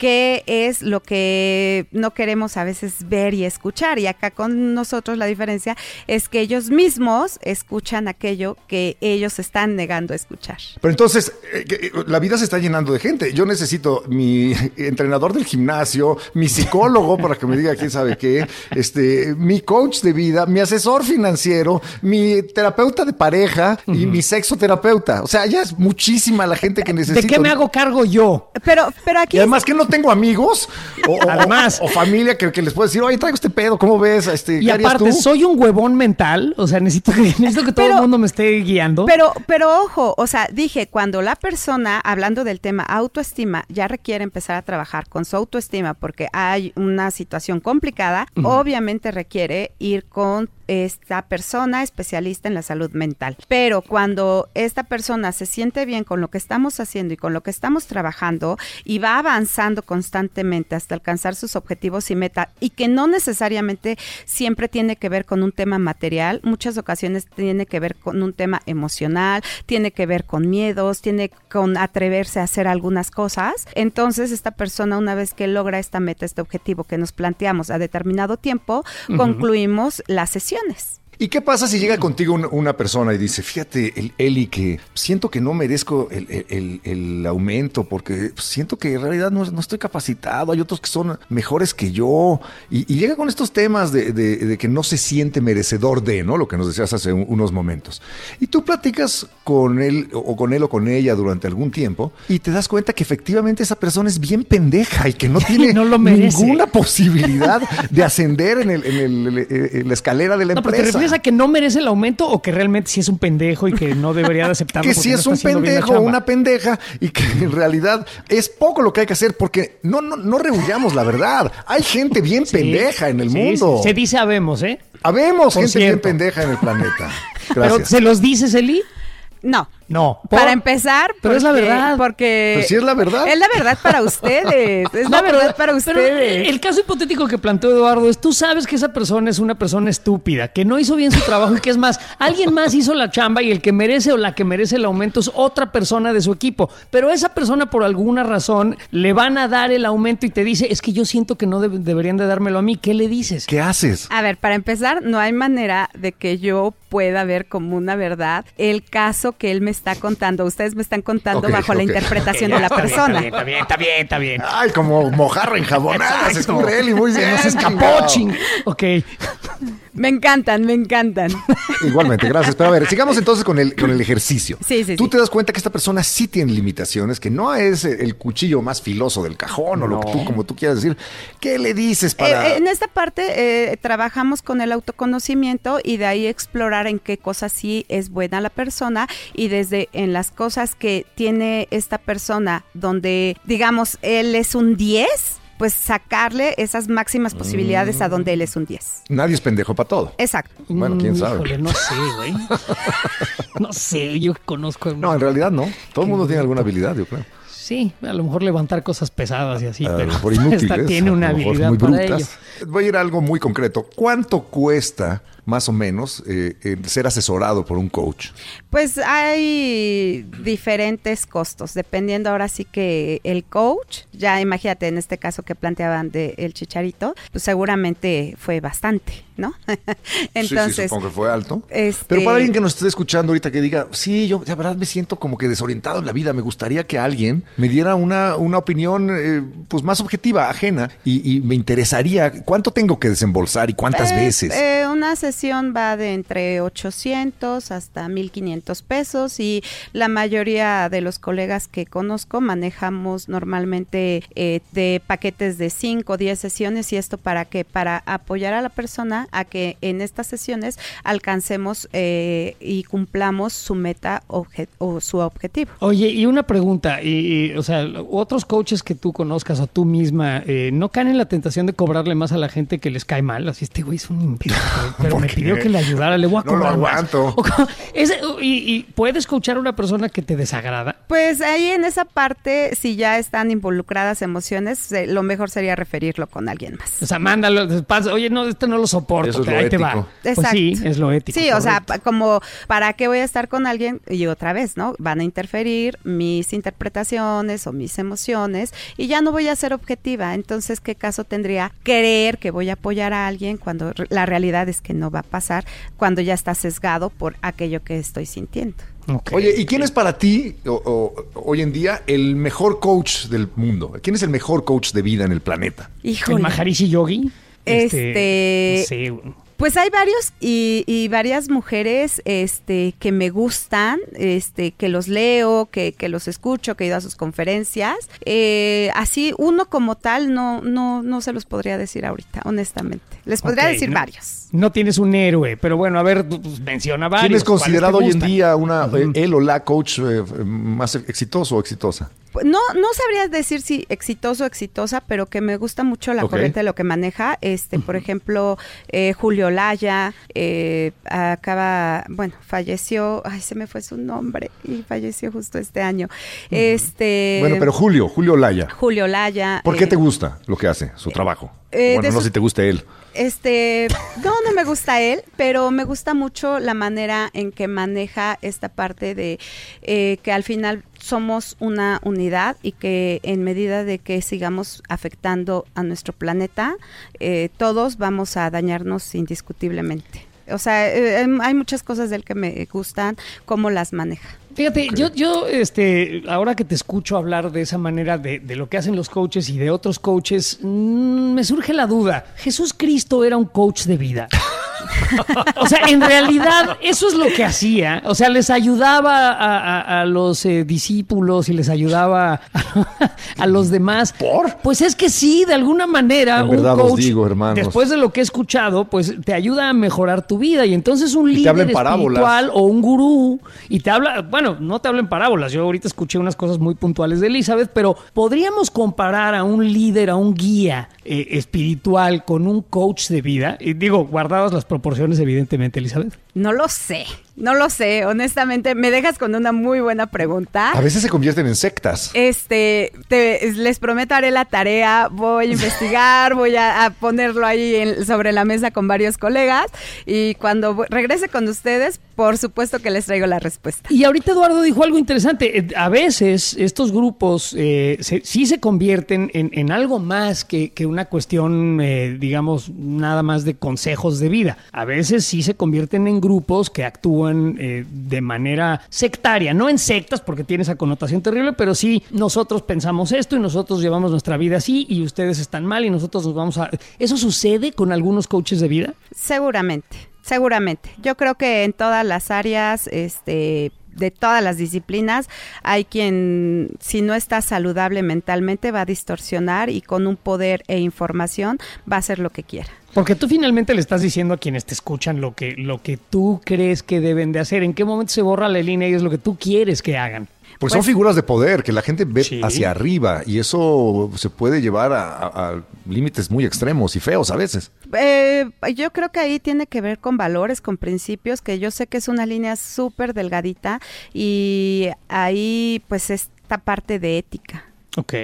¿Qué es lo que no queremos a veces ver y escuchar? Y acá con nosotros la diferencia es que ellos mismos escuchan aquello que ellos están negando a escuchar. Pero entonces, eh, eh, la vida se está llenando de gente. Yo necesito mi *laughs* entrenador del gimnasio, mi psicólogo para que me diga quién sabe qué, este, mi coach de vida, mi asesor financiero, mi terapeuta de pareja y mi sexoterapeuta. O sea, ya es muchísima la gente que necesito. ¿De qué me hago cargo yo? Pero, pero aquí Y además que no tengo amigos o, o- Además. o familia que, que les puedo decir, oye, traigo este pedo, ¿cómo ves? Este, Y ¿qué harías aparte, tú? soy un huevón mental. O sea, necesito que, *laughs* necesito que todo Pero- el mundo me esté guiando. Pero, pero ojo, o sea, dije, cuando la persona, hablando del tema autoestima, ya requiere empezar a trabajar con su autoestima porque hay una situación complicada, obviamente requiere ir con esta persona especialista en la salud mental. Pero cuando esta persona se siente bien con lo que estamos haciendo y con lo que estamos trabajando y va avanzando constantemente hasta alcanzar sus objetivos y meta y que no necesariamente siempre tiene que ver con un tema material, muchas ocasiones tiene que ver con un tema emocional, tiene que ver con miedos, tiene con atreverse a hacer algunas cosas. Entonces esta persona una vez que logra esta meta, este objetivo que nos planteamos a determinado tiempo, concluimos las sesiones. ¿Y qué pasa si llega contigo un- una persona y dice, fíjate, el, Eli, que siento que no merezco el, el- el- aumento porque siento que en realidad no, no estoy capacitado, hay otros que son mejores que yo, y, y llega con estos temas de, de- de que no se siente merecedor de, ¿no? Lo que nos decías hace un- unos momentos. Y tú platicas con él o con él o con ella durante algún tiempo y te das cuenta que efectivamente esa persona es bien pendeja y que no *laughs* tiene No lo ninguna posibilidad de ascender en, el- en el- en la escalera de la no, pero ¿te empresa. Refieres a que no merece el aumento o que realmente sí es un pendejo y que no debería de aceptarlo? *laughs* que si no es un pendejo o una pendeja y que en realidad es poco lo que hay que hacer porque no, no, no rehuyamos la verdad. Hay gente bien Sí, pendeja en el sí, mundo. sí. Se dice habemos, ¿eh? Habemos Por gente bien pendeja en el planeta. *laughs* Pero Gracias. ¿se los dices, Eli? No, No. Para empezar, Pero es la porque- verdad. Porque Pero sí es la verdad. Es la verdad para ustedes. Es *laughs* No, la pero- verdad para pero ustedes. el caso hipotético que planteó Eduardo es, tú sabes que esa persona es una persona estúpida, que no hizo bien su trabajo y que es más, alguien más hizo la chamba y el que merece o la que merece el aumento es otra persona de su equipo. Pero esa persona por alguna razón le van a dar el aumento y te dice, es que yo siento que no deb- deberían de dármelo a mí. ¿Qué le dices? ¿Qué haces? A ver, para empezar, no hay manera de que yo pueda ver como una verdad el caso que él me está contando. Ustedes me están contando Ok, bajo la ok. interpretación Ya, de la está bien, persona. Está bien, está bien, está bien. está Ay, como mojarra enjabonada, se escurre él y muy bien. Se nos escapó, ching. Ok. Me encantan, me encantan. *laughs* Igualmente, gracias. Pero a ver, sigamos entonces con el, con el ejercicio. Sí, sí, Tú sí. te das cuenta que esta persona sí tiene limitaciones, que no es el cuchillo más filoso del cajón o lo que tú, como tú quieras decir. ¿Qué le dices para...? Eh, eh, en esta parte eh, trabajamos con el autoconocimiento y de ahí explorar en qué cosas sí es buena la persona y desde en las cosas que tiene esta persona donde digamos él es un 10, pues sacarle esas máximas posibilidades a donde él es un 10. Nadie es pendejo para todo. Exacto. Bueno, quién Mm, sabe. Híjole, no sé, güey. *laughs* No sé, yo conozco. No, en realidad no. Todo el mundo tiene alguna habilidad, yo creo. Sí, a lo mejor levantar cosas pesadas y así, A pero mejor *laughs* inútiles. esta tiene una habilidad muy para brutas. ello. Voy a ir a algo muy concreto. ¿Cuánto cuesta, más o menos, eh, ser asesorado por un coach? Pues hay diferentes costos, dependiendo ahora sí que el coach, ya imagínate en este caso que planteaban de el chicharito, pues seguramente fue bastante, ¿no? Entonces, *laughs* sí, sí, supongo que fue alto. este- Pero para alguien que nos esté escuchando ahorita que diga, sí, yo de verdad me siento como que desorientado en la vida, me gustaría que alguien me diera una, una opinión eh, pues más objetiva, ajena, y, y me interesaría, ¿cuánto tengo que desembolsar y cuántas Pues, veces? eh, una sesión va de entre 800 hasta 1500 pesos y la mayoría de los colegas que conozco manejamos normalmente eh, de paquetes de 5 o 10 sesiones y esto para que para apoyar a la persona a que en estas sesiones alcancemos eh, y cumplamos su meta o su objetivo. Oye, y una pregunta, y, y, o sea, otros coaches que tú conozcas o tú misma, eh, ¿no caen en la tentación de cobrarle más a la gente que les cae mal? Así, este güey es un imbécil, *laughs* pero ¿Por me qué? pidió que le ayudara, le voy a No lo cobrar más. aguanto. Ese- y, y puedes coachar a una persona que te desagrada. Pues ahí en esa parte, si ya están involucradas emociones, eh, lo mejor sería referirlo con alguien más. O sea, mándalo, pasa, oye, no, este no lo soporto, Eso es lo ahí te va. ético. Pues Exacto. sí, es lo ético. Sí, o sea, como, ¿para qué voy a estar con alguien? Y otra vez, ¿no? Van a interferir mis interpretaciones o mis emociones y ya no voy a ser objetiva. Entonces, ¿qué caso tendría creer que voy a apoyar a alguien cuando la realidad es que no va a pasar, cuando ya está sesgado por aquello que estoy sintiendo? Oye, ¿y quién es para ti o- o- hoy en día el mejor coach del mundo? ¿Quién es el mejor coach de vida en el planeta? ¿El Híjole. Maharishi Yogi? Este- no sé, güey. Pues hay varios y, y varias mujeres este, que me gustan, este, que los leo, que, que los escucho, que he ido a sus conferencias. Eh, así, uno como tal, no, no, no se los podría decir ahorita, honoramente. Les podría decir no- varios. No tienes un héroe, pero bueno, a ver, pues, menciona varios. ¿Quién es ¿cuáles te considerado hoy en día una, eh, él o la coach eh, más exitoso o exitosa? No, no sabría decir si exitoso o exitosa, pero que me gusta mucho la Ok. corriente de lo que maneja. Este, por ejemplo, eh, Julio Laya, eh, acaba, bueno, falleció, ay, se me fue su nombre y falleció justo este año. Este, Bueno, pero Julio, Julio Laya. Julio Laya. ¿Por qué eh, te gusta lo que hace, su trabajo? eh, bueno, no sus- si te gusta él. Este, no, no me gusta él, pero me gusta mucho la manera en que maneja esta parte de eh, que al final somos una unidad y que en medida de que sigamos afectando a nuestro planeta, eh, todos vamos a dañarnos indiscutiblemente. O sea, eh, em, hay muchas cosas del que me gustan, cómo las maneja. Fíjate, yo, yo, este, ahora que te escucho hablar de esa manera de, de lo que hacen los coaches y de otros coaches, mm, me surge la duda. ¿Jesús Cristo era un coach de vida? *laughs* *laughs* o sea, en realidad, eso es lo que hacía. O sea, les ayudaba a, a- a los eh, discípulos y les ayudaba a, *laughs* a los demás. ¿Por? Pues es que sí, de alguna manera, En un verdad os coach, digo, hermanos. después de lo que he escuchado, pues te ayuda a mejorar tu vida. Y entonces un Y líder espiritual o un gurú y te habla, bueno, no te habla en parábolas. Yo ahorita escuché unas cosas muy puntuales de Elizabeth, pero podríamos comparar a un líder, a un guía eh, espiritual con un coach de vida. Y digo, guardadas las proporciones, evidentemente, Elizabeth. No lo sé. No lo sé, honestamente, me dejas con una muy buena pregunta. A veces se convierten en sectas. Este, les prometo haré la tarea, voy a investigar, voy a, ponerlo ahí sobre la mesa con varios colegas y cuando regrese con ustedes, por supuesto que les traigo la respuesta. Y ahorita Eduardo dijo algo interesante. Eh, a veces estos grupos eh, sí se convierten en, algo más que, una cuestión, eh, digamos, nada más de consejos de vida. A veces sí se convierten en grupos que actúan eh, de manera sectaria, no en sectas porque tiene esa connotación terrible, pero sí nosotros pensamos esto y nosotros llevamos nuestra vida así y ustedes están mal y nosotros nos vamos a... ¿Eso sucede con algunos coaches de vida? Seguramente, seguramente. Yo creo que en todas las áreas, este de todas las disciplinas, hay quien, si no está saludable mentalmente, va a distorsionar y con un poder e información va a hacer lo que quiera. Porque tú finalmente le estás diciendo a quienes te escuchan lo que, lo que tú crees que deben de hacer. ¿En qué momento se borra la línea y es lo que tú quieres que hagan? Pues, son figuras de poder que la gente ve hacia arriba y eso se puede llevar a, límites muy extremos y feos a veces. Eh, yo creo que ahí tiene que ver con valores, con principios, que yo sé que es una línea súper delgadita y ahí pues esta parte de ética. Ok.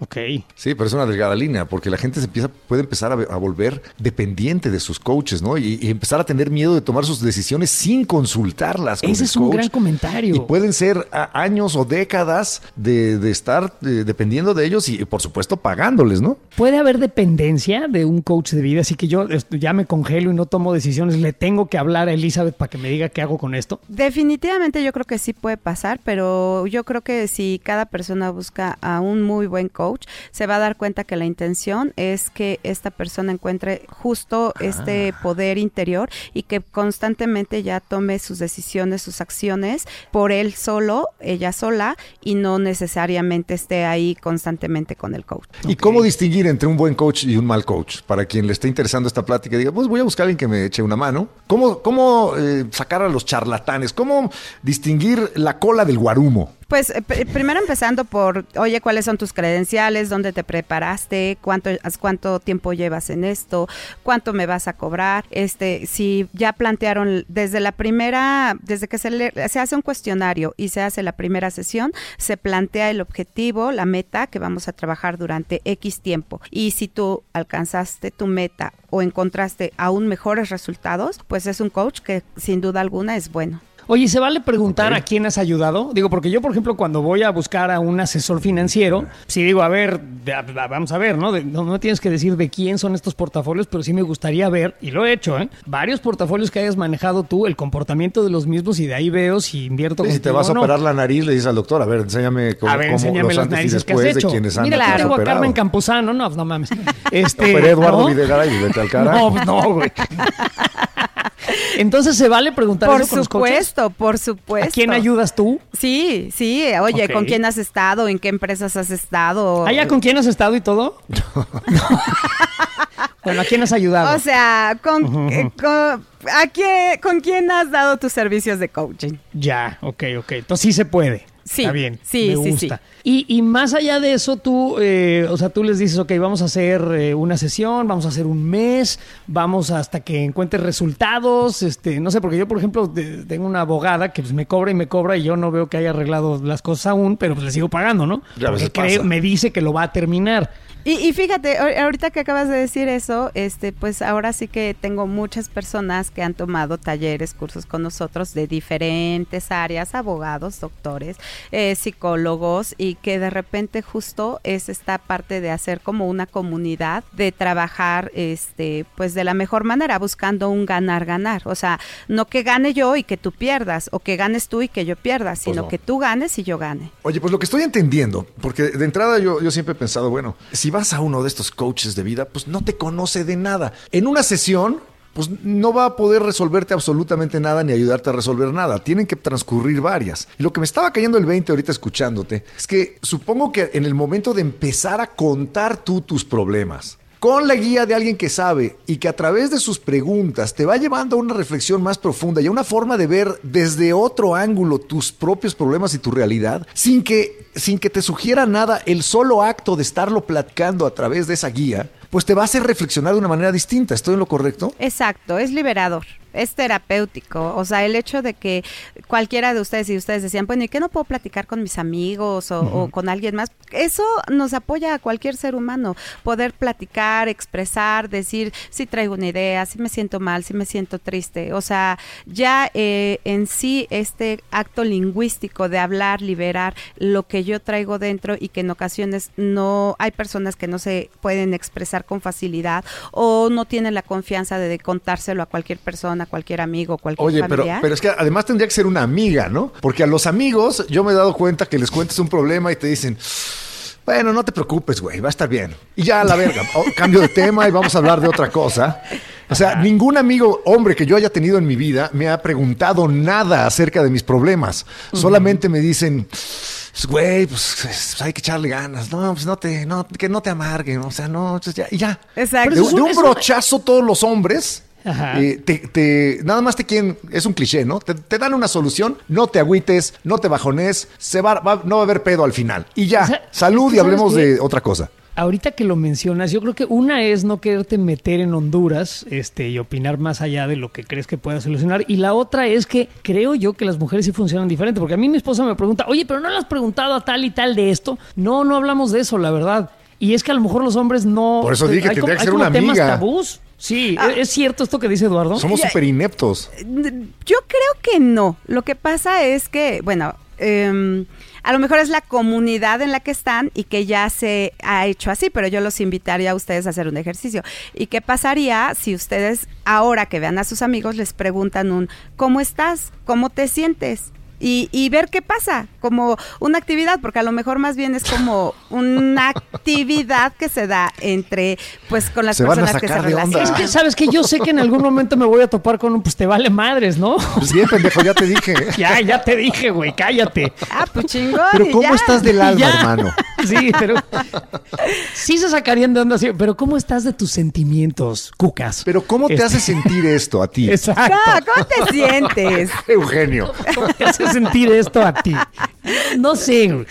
Ok. Sí, pero es una delgada línea, porque la gente se empieza, puede empezar a, volver dependiente de sus coaches, ¿no? Y, empezar a tener miedo de tomar sus decisiones sin consultarlas. Ese es un gran comentario. Y pueden ser años o décadas de, estar eh, dependiendo de ellos y, por supuesto, pagándoles, ¿no? Puede haber dependencia de un coach de vida, así que yo ya me congelo y no tomo decisiones. ¿Le tengo que hablar a Elizabeth para que me diga qué hago con esto? Definitivamente yo creo que sí puede pasar, pero yo creo que si cada persona busca a un muy buen coach, se va a dar cuenta que la intención es que esta persona encuentre justo este ah. poder interior y que constantemente ya tome sus decisiones, sus acciones por él solo, ella sola y no necesariamente esté ahí constantemente con el coach. ¿Y cómo distinguir entre un buen coach y un mal coach? Para quien le esté interesando esta plática y diga, pues voy a buscar a alguien que me eche una mano. ¿Cómo, cómo eh, sacar a los charlatanes? ¿Cómo distinguir la cola del guarumo? Pues eh, primero empezando por, oye, ¿cuáles son tus credenciales? ¿Dónde te preparaste? ¿Cuánto, cuánto tiempo llevas en esto? ¿Cuánto me vas a cobrar? Este, si ya plantearon desde la primera, desde que se, le, se hace un cuestionario y se hace la primera sesión, se plantea el objetivo, la meta que vamos a trabajar durante X tiempo. Y si tú alcanzaste tu meta o encontraste aún mejores resultados, pues es un coach que sin duda alguna es bueno. Oye, ¿se vale preguntar a quién has ayudado? Digo, porque yo, por ejemplo, cuando voy a buscar a un asesor financiero, si digo, a ver, vamos a ver, ¿no? no, tienes que decir de quién son estos portafolios, pero sí me gustaría ver, y lo he hecho, ¿eh? Varios portafolios que hayas manejado tú, el comportamiento de los mismos, y de ahí veo si invierto Si te vas a operar la nariz, le dices al doctor, a ver, enséñame cómo, a ver, enséñame las narices que has hecho. Mira, claro. a Carmen Campuzano, no, no mames. *laughs* Este, Operé Eduardo ¿no? Videgaray, vete al cara. No, no, güey. *laughs* Entonces, ¿se vale preguntar por eso con supuesto, los Por supuesto, ¿A quién ayudas tú? Sí, sí. Oye, ¿con quién has estado? ¿En qué empresas has estado? ¿Allá con quién has estado y todo? *laughs* *laughs* bueno, ¿a quién has ayudado? O sea, con, eh, ¿a quién, ¿con quién has dado tus servicios de coaching? Ya, ok, ok. Entonces sí se puede. Sí, Está bien. Sí, me gusta. Y, y, más allá de eso, tú, eh, o sea, tú les dices, ok, vamos a hacer eh, una sesión, vamos a hacer un mes, vamos hasta que encuentres resultados, este, no sé, porque yo, por ejemplo, tengo una abogada que pues, me cobra y me cobra y yo no veo que haya arreglado las cosas aún, pero pues le sigo pagando, ¿no? Ya porque me dice que lo va a terminar. Y, fíjate, ahorita que acabas de decir eso, este, pues ahora sí que tengo muchas personas que han tomado talleres, cursos con nosotros de diferentes áreas, abogados, doctores, eh, psicólogos, y que de repente justo es esta parte de hacer como una comunidad, de trabajar, este, pues de la mejor manera, buscando un ganar-ganar. O sea, no que gane yo y que tú pierdas, o que ganes tú y que yo pierda, pues sino que tú ganes y yo gane. Oye, pues lo que estoy entendiendo, porque de entrada yo, yo siempre he pensado, bueno, si vas a uno de estos coaches de vida, pues no te conoce de nada. En una sesión, pues no va a poder resolverte absolutamente nada ni ayudarte a resolver nada. Tienen que transcurrir varias. Y lo que me estaba cayendo el 20 ahorita escuchándote es que supongo que en el momento de empezar a contar tú tus problemas, con la guía de alguien que sabe y que a través de sus preguntas te va llevando a una reflexión más profunda y a una forma de ver desde otro ángulo tus propios problemas y tu realidad, sin que, sin que te sugiera nada el solo acto de estarlo platicando a través de esa guía, pues te va a hacer reflexionar de una manera distinta. ¿Estoy en lo correcto? Exacto, es liberador es terapéutico. O sea, el hecho de que cualquiera de ustedes, y ustedes decían, bueno, ¿y qué no puedo platicar con mis amigos o, con alguien más? Eso nos apoya a cualquier ser humano. Poder platicar, expresar, decir si traigo una idea, si me siento mal, si me siento triste. O sea, ya eh, en sí este acto lingüístico de hablar, liberar lo que yo traigo dentro y que en ocasiones no hay personas que no se pueden expresar con facilidad o no tienen la confianza de contárselo a cualquier persona a cualquier amigo, cualquier Oye, pero, pero es que además tendría que ser una amiga, ¿no? Porque a los amigos yo me he dado cuenta que les cuentes un problema y te dicen... Bueno, no te preocupes, güey, va a estar bien. Y ya a la verga, cambio de tema y vamos a hablar de otra cosa. O sea, ningún amigo hombre que yo haya tenido en mi vida me ha preguntado nada acerca de mis problemas. Solamente me dicen, güey, pues, hay que echarle ganas. No, pues no te, no, que no te amarguen. O sea, no, ya, y ya. Exacto. De, un brochazo todos los hombres eh, te, nada más te quieren, es un cliché, ¿no? Te, dan una solución, no te agüites, no te bajones, se va, no va a haber pedo al final. Y ya, salud y hablemos de otra cosa. Ahorita que lo mencionas, yo creo que una es no quererte meter en Honduras este, y opinar más allá de lo que crees que pueda solucionar. Y la otra es que creo yo que las mujeres sí funcionan diferente. Porque a mí mi esposa me pregunta, oye, pero no le has preguntado a tal y tal de esto. No, no hablamos de eso, la verdad. Y es que a lo mejor los hombres no. Por eso dije que tendría que ser una temas amiga. tabús. Sí, ah. ¿es cierto esto que dice Eduardo? Somos súper ineptos. Yo creo que no. Lo que pasa es que, bueno, em, a lo mejor es la comunidad en la que están y que ya se ha hecho así, pero yo los invitaría a ustedes a hacer un ejercicio. ¿Y qué pasaría si ustedes, ahora que vean a sus amigos, les preguntan un ¿cómo estás? ¿Cómo te sientes? Y, ver qué pasa, como una actividad, porque a lo mejor más bien es como una actividad que se da entre, pues, con las personas que se relacionan. Es que, sabes que yo sé que en algún momento me voy a topar con un, pues te vale madres, ¿no? Pues bien, pendejo, ya te dije. *laughs* ya, ya te dije, güey, cállate. Ah, pues chingón. Pero ¿cómo estás del alma, hermano? *laughs* Sí, pero sí se sacarían de onda así, pero ¿cómo estás de tus sentimientos, cucas? Pero ¿cómo te hace este sentir esto a ti? *laughs* Exacto. ¿Cómo te sientes? Eugenio. ¿Cómo te hace sentir esto a ti? No sé.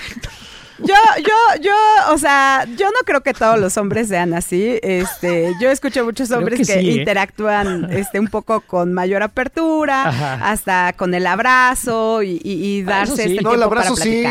Yo, yo, yo, o sea, yo no creo que todos los hombres sean así. Este, yo escucho muchos hombres que, ¿eh? interactúan, este, un poco con mayor apertura, hasta con el abrazo y, ah, darse este no, el abrazo sí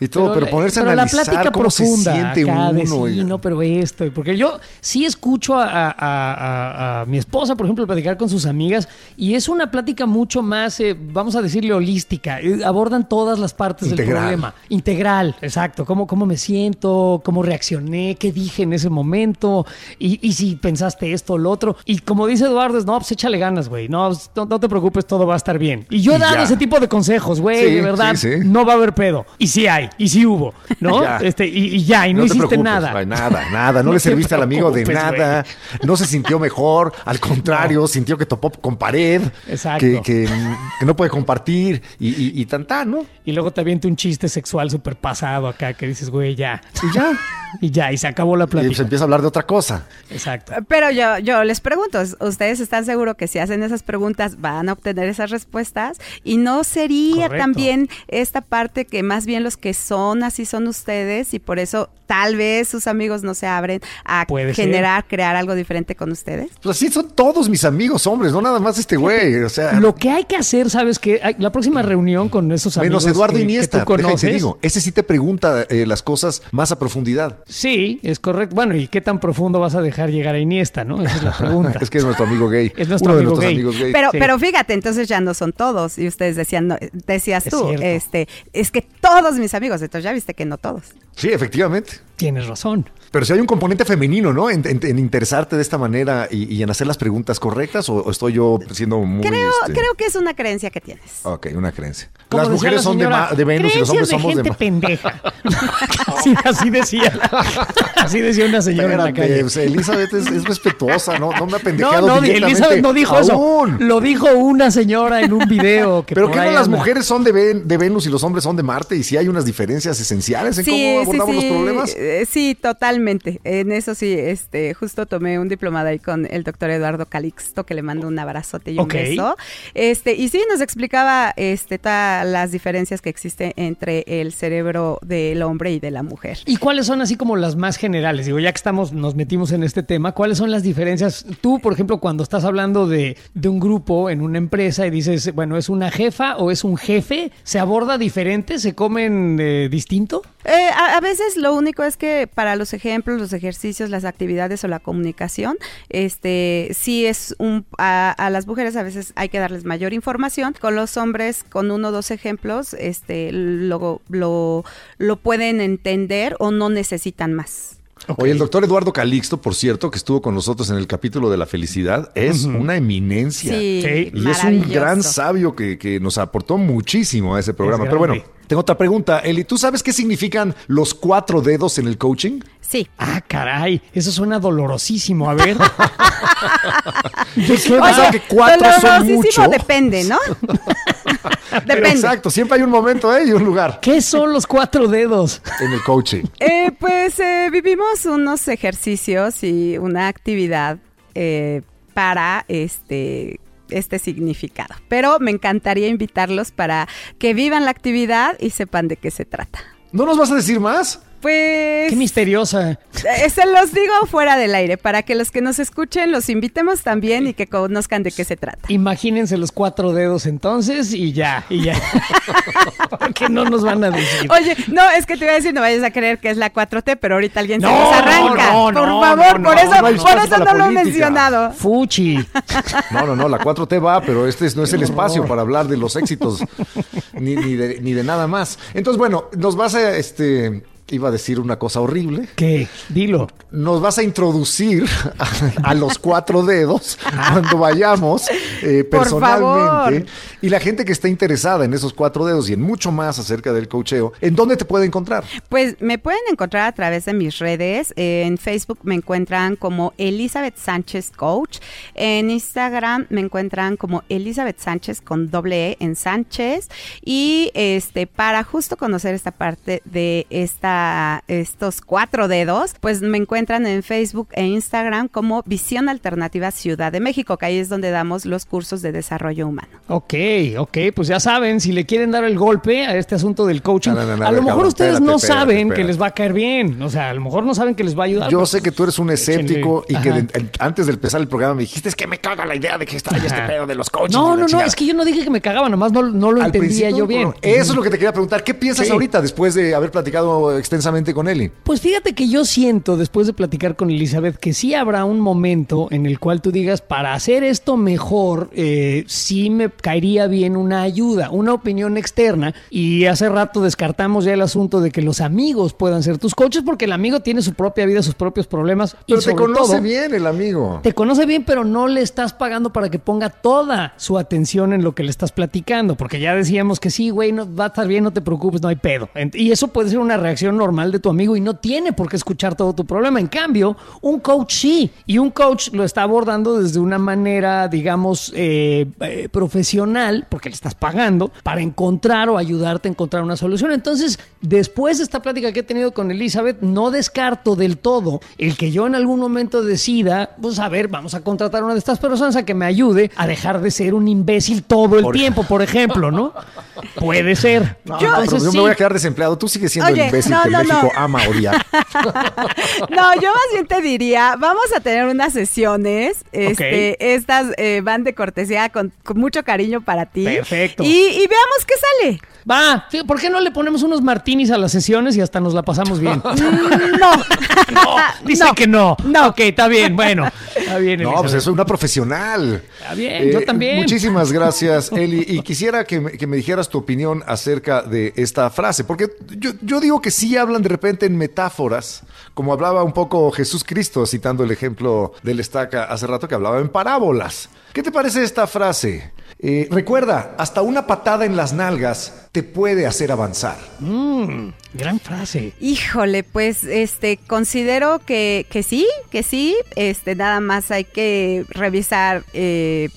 y todo, pero, ponerse a analizar la plática cómo profunda, se siente uno. sí, no, pero esto, porque yo sí escucho a, mi esposa, por ejemplo, platicar con sus amigas y es una plática mucho más, eh, vamos a decirle, holística. Eh, abordan todas las partes del problema. Integral, exacto. Cómo, cómo me siento, cómo reaccioné, qué dije en ese momento y, si pensaste esto o lo otro. Y como dice Eduardo, es, no, pues échale ganas, güey. No, no, te preocupes, todo va a estar bien. Y yo he dado ese tipo de consejos, güey, de verdad, no va a haber pedo. Y sí hay y sí hubo, ¿no? *laughs* Este, y, ya, y no, hiciste nada. nada, nada, no, le *laughs* serviste al amigo de nada, no se sintió mejor, al contrario, sintió que topó con pared, que, que, no puede compartir y, y, tan, ¿no? Y luego te avienta un chiste sexual súper pasado acá que dices, güey, ya. Y ya. *laughs* y ya, y se acabó la plática. Y se empieza a hablar de otra cosa. Exacto. Pero yo, yo les pregunto, ¿ustedes están seguros que si hacen esas preguntas van a obtener esas respuestas? Y no sería también esta parte que más bien los que son así son ustedes y por eso tal vez sus amigos no se abren a generar, crear algo diferente con ustedes. Pues así son todos mis amigos hombres, no nada más este güey. O sea, lo que hay que hacer, sabes que la próxima reunión con esos amigos. Menos Eduardo Iniesta, que digo, ese sí te pregunta eh, las cosas más a profundidad. Sí, es correcto. Bueno, ¿y qué tan profundo vas a dejar llegar a Iniesta, no? Esa es la pregunta. *laughs* es que es nuestro amigo gay. *laughs* Es nuestro amigo gay. Amigos gay. Pero, pero fíjate, entonces ya no son todos. Y ustedes decían, decías tú, este, es que todos mis amigos, entonces ya viste que no todos. Sí, efectivamente. Tienes razón. Pero si hay un componente femenino, ¿no? En, interesarte de esta manera y, en hacer las preguntas correctas, o, estoy yo siendo muy. Creo, este creo que es una creencia que tienes. Ok, una creencia. Las mujeres son de, de, Venus y los hombres de somos gente de. pendeja. *laughs* *laughs* así, decía. Así decía una señora en la calle. Pues, Elizabeth es, respetuosa, ¿no? No me ha pendejado. No, no, Elizabeth no dijo eso. Lo dijo una señora en un video. Pero que no las mujeres son de, de, Venus y los hombres son de Marte, y si hay unas diferencias esenciales en cómo abordamos los problemas. Eh, sí, totalmente. En eso sí, este, justo tomé un diplomado ahí con el doctor Eduardo Calixto, que le mando un abrazote y un beso. Este, y sí, nos explicaba este, todas las diferencias que existen entre el cerebro del hombre y de la mujer. ¿Y cuáles son así como las más generales? Digo, ya que estamos, nos metimos en este tema, ¿cuáles son las diferencias? Tú, por ejemplo, cuando estás hablando de, de un grupo en una empresa y dices, bueno, ¿es una jefa o es un jefe? ¿Se aborda diferente? ¿Se comen eh, distinto? Eh, a, a veces lo único es que para los ejemplos, los ejercicios, las actividades o la comunicación, este, sí es un a, a las mujeres a veces hay que darles mayor información. Con los hombres, con uno o dos ejemplos, este, lo, lo, lo pueden entender o no necesitan más. Oye, el doctor Eduardo Calixto, por cierto, que estuvo con nosotros en el capítulo de la felicidad, es una eminencia. Sí, Sí. Y es un gran sabio que, que nos aportó muchísimo a ese programa. Es Pero bueno, tengo otra pregunta. Eli, ¿tú sabes qué significan los cuatro dedos en el coaching? Sí. Ah, caray, eso suena dolorosísimo. A ver. *laughs* ¿De qué Oye, va? que cuatro son dolorosísimo mucho. depende, ¿no? *laughs* Pero depende. exacto, siempre hay un momento ¿eh? y un lugar ¿Qué son los cuatro dedos? en el coaching. Eh, pues eh, vivimos unos ejercicios y una actividad eh, para este este significado. Pero me encantaría invitarlos para que vivan la actividad y sepan de qué se trata. ¿No nos vas a decir más? Pues Qué misteriosa. eh, se los digo fuera del aire para que los que nos escuchen los invitemos también y que conozcan de qué se trata. Imagínense los cuatro dedos entonces y ya, y ya. Porque no nos van a decir. Oye, no, es que te iba a decir, no vayas a creer que es la 4T, pero ahorita alguien se No, nos arranca. no, no, por favor, no, por eso, por eso no lo he mencionado. Fuchi. No, no, no, la 4T va, pero este es- no es el espacio para hablar de los éxitos ni, ni de, ni de nada más. Entonces, bueno, nos vas a, este, iba a decir una cosa horrible. ¿Qué? Dilo. Nos vas a introducir a, a los cuatro dedos cuando vayamos eh, personalmente. Y la gente que está interesada en esos cuatro dedos y en mucho más acerca del coacheo, ¿en dónde te puede encontrar? Pues me pueden encontrar a través de mis redes. En Facebook me encuentran como Elizabeth Sánchez Coach. En Instagram me encuentran como Elizabeth Sánchez con doble E en Sánchez. Y este para justo conocer esta parte de esta, estos cuatro dedos, pues me encuentran en Facebook e Instagram como Visión Alternativa Ciudad de México, que ahí es donde damos los cursos de desarrollo humano. Ok, ok, pues ya saben, si le quieren dar el golpe a este asunto del coaching, No, no, no, no, a lo mejor cabrón, ustedes espérate, no espérate, saben espérate. que les va a caer bien. O sea, a lo mejor no saben que les va a ayudar. Yo sé que tú eres un escéptico y que de- antes de empezar el programa me dijiste es que me caga la idea de que está ahí este pedo de los coaches. No, no, no, chingada". es que yo no dije que me cagaba, nomás no, no lo Al entendía yo bien. Eso es lo que te quería preguntar. ¿Qué piensas Sí. ahorita después de haber platicado extensamente con Eli? Pues fíjate que yo siento, después de platicar con Elizabeth, que sí habrá un momento en el cual tú digas, para hacer esto mejor, eh, sí me caería bien una ayuda, una opinión externa. Y hace rato descartamos ya el asunto de que los amigos puedan ser tus coaches, porque el amigo tiene su propia vida, sus propios problemas. Pero y te conoce todo, bien el amigo. Te conoce bien, pero no le estás pagando para que ponga toda su atención en lo que le estás platicando, porque ya decíamos que sí, güey, no, va a estar bien, no te preocupes, no hay pedo. Y eso puede ser una reacción normal de tu amigo y no tiene por qué escuchar todo tu problema. En cambio, un coach sí, y un coach lo está abordando desde una manera, digamos, eh, eh, profesional, porque le estás pagando, para encontrar o ayudarte a encontrar una solución. Entonces, después de esta plática que he tenido con Elizabeth, no descarto del todo el que yo en algún momento decida, pues a ver, vamos a contratar a una de estas personas a que me ayude a dejar de ser un imbécil todo el Por- tiempo, por ejemplo, ¿no? *laughs* Puede ser. No, Yo- no, pero Entonces, yo sí. me voy a quedar desempleado. Tú sigues siendo Oye, el imbécil no, que no, México no. ama odiar. *laughs* No, yo más bien te diría, vamos a tener unas sesiones, este, estas eh, van de cortesía con, con mucho cariño para ti. Perfecto. Y, y veamos qué sale. Va, ¿por qué no le ponemos unos martinis a las sesiones y hasta nos la pasamos bien? *laughs* Mm, No. *laughs* No, dice que no. No. Ok, está bien, bueno. Está bien, No, pues es una profesional. Está bien, yo también. Muchísimas gracias, Eli. Y quisiera que me, que me dijeras tu opinión acerca de esta frase, porque yo, yo digo que sí hablan de repente en metáforas, como hablaba un poco Jesús Cristo, citando el ejemplo del estaca hace rato que hablaba en parábolas. ¿Qué te parece esta frase? Eh, recuerda, hasta una patada en las nalgas te puede hacer avanzar. Mm, gran frase. Híjole, pues este considero que, que sí, que sí. Este, nada más hay que revisar eh,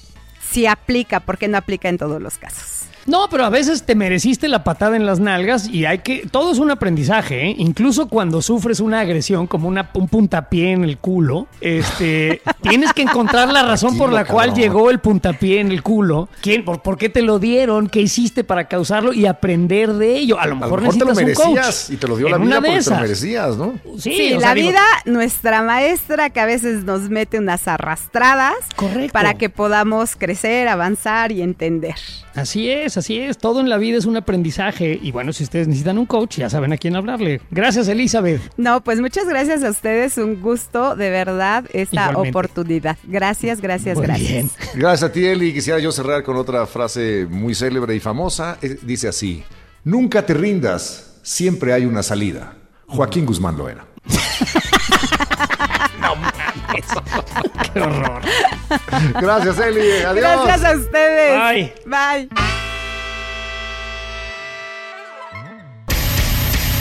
si aplica, porque no aplica en todos los casos. No, pero a veces te mereciste la patada en las nalgas y hay que. Todo es un aprendizaje, ¿eh? Incluso cuando sufres una agresión como una, un puntapié en el culo, este, *laughs* tienes que encontrar la razón por la cual llegó el puntapié en el culo. ¿Quién, por, por qué te lo dieron? ¿Qué hiciste para causarlo? Y aprender de ello. A lo A lo mejor, mejor te lo necesitas un merecías coach. y te lo dio En la vida porque te lo merecías, ¿no? Sí, Sí, la sea, digo, vida, nuestra maestra que a veces nos mete unas arrastradas Correcto. para que podamos crecer, avanzar y entender. Así es, así es. Todo en la vida es un aprendizaje. Y bueno, si ustedes necesitan un coach, ya saben a quién hablarle. Gracias, Elizabeth. No, pues muchas gracias a ustedes, un gusto de verdad esta Igualmente. oportunidad. Gracias, gracias, Muy gracias. bien. Gracias a ti, Eli. Quisiera yo cerrar con otra frase muy célebre y famosa. Dice así: Nunca te rindas, siempre hay una salida. Joaquín Guzmán lo era. *laughs* Qué horror. Gracias, Eli. Adiós. Gracias a ustedes. Bye. Bye.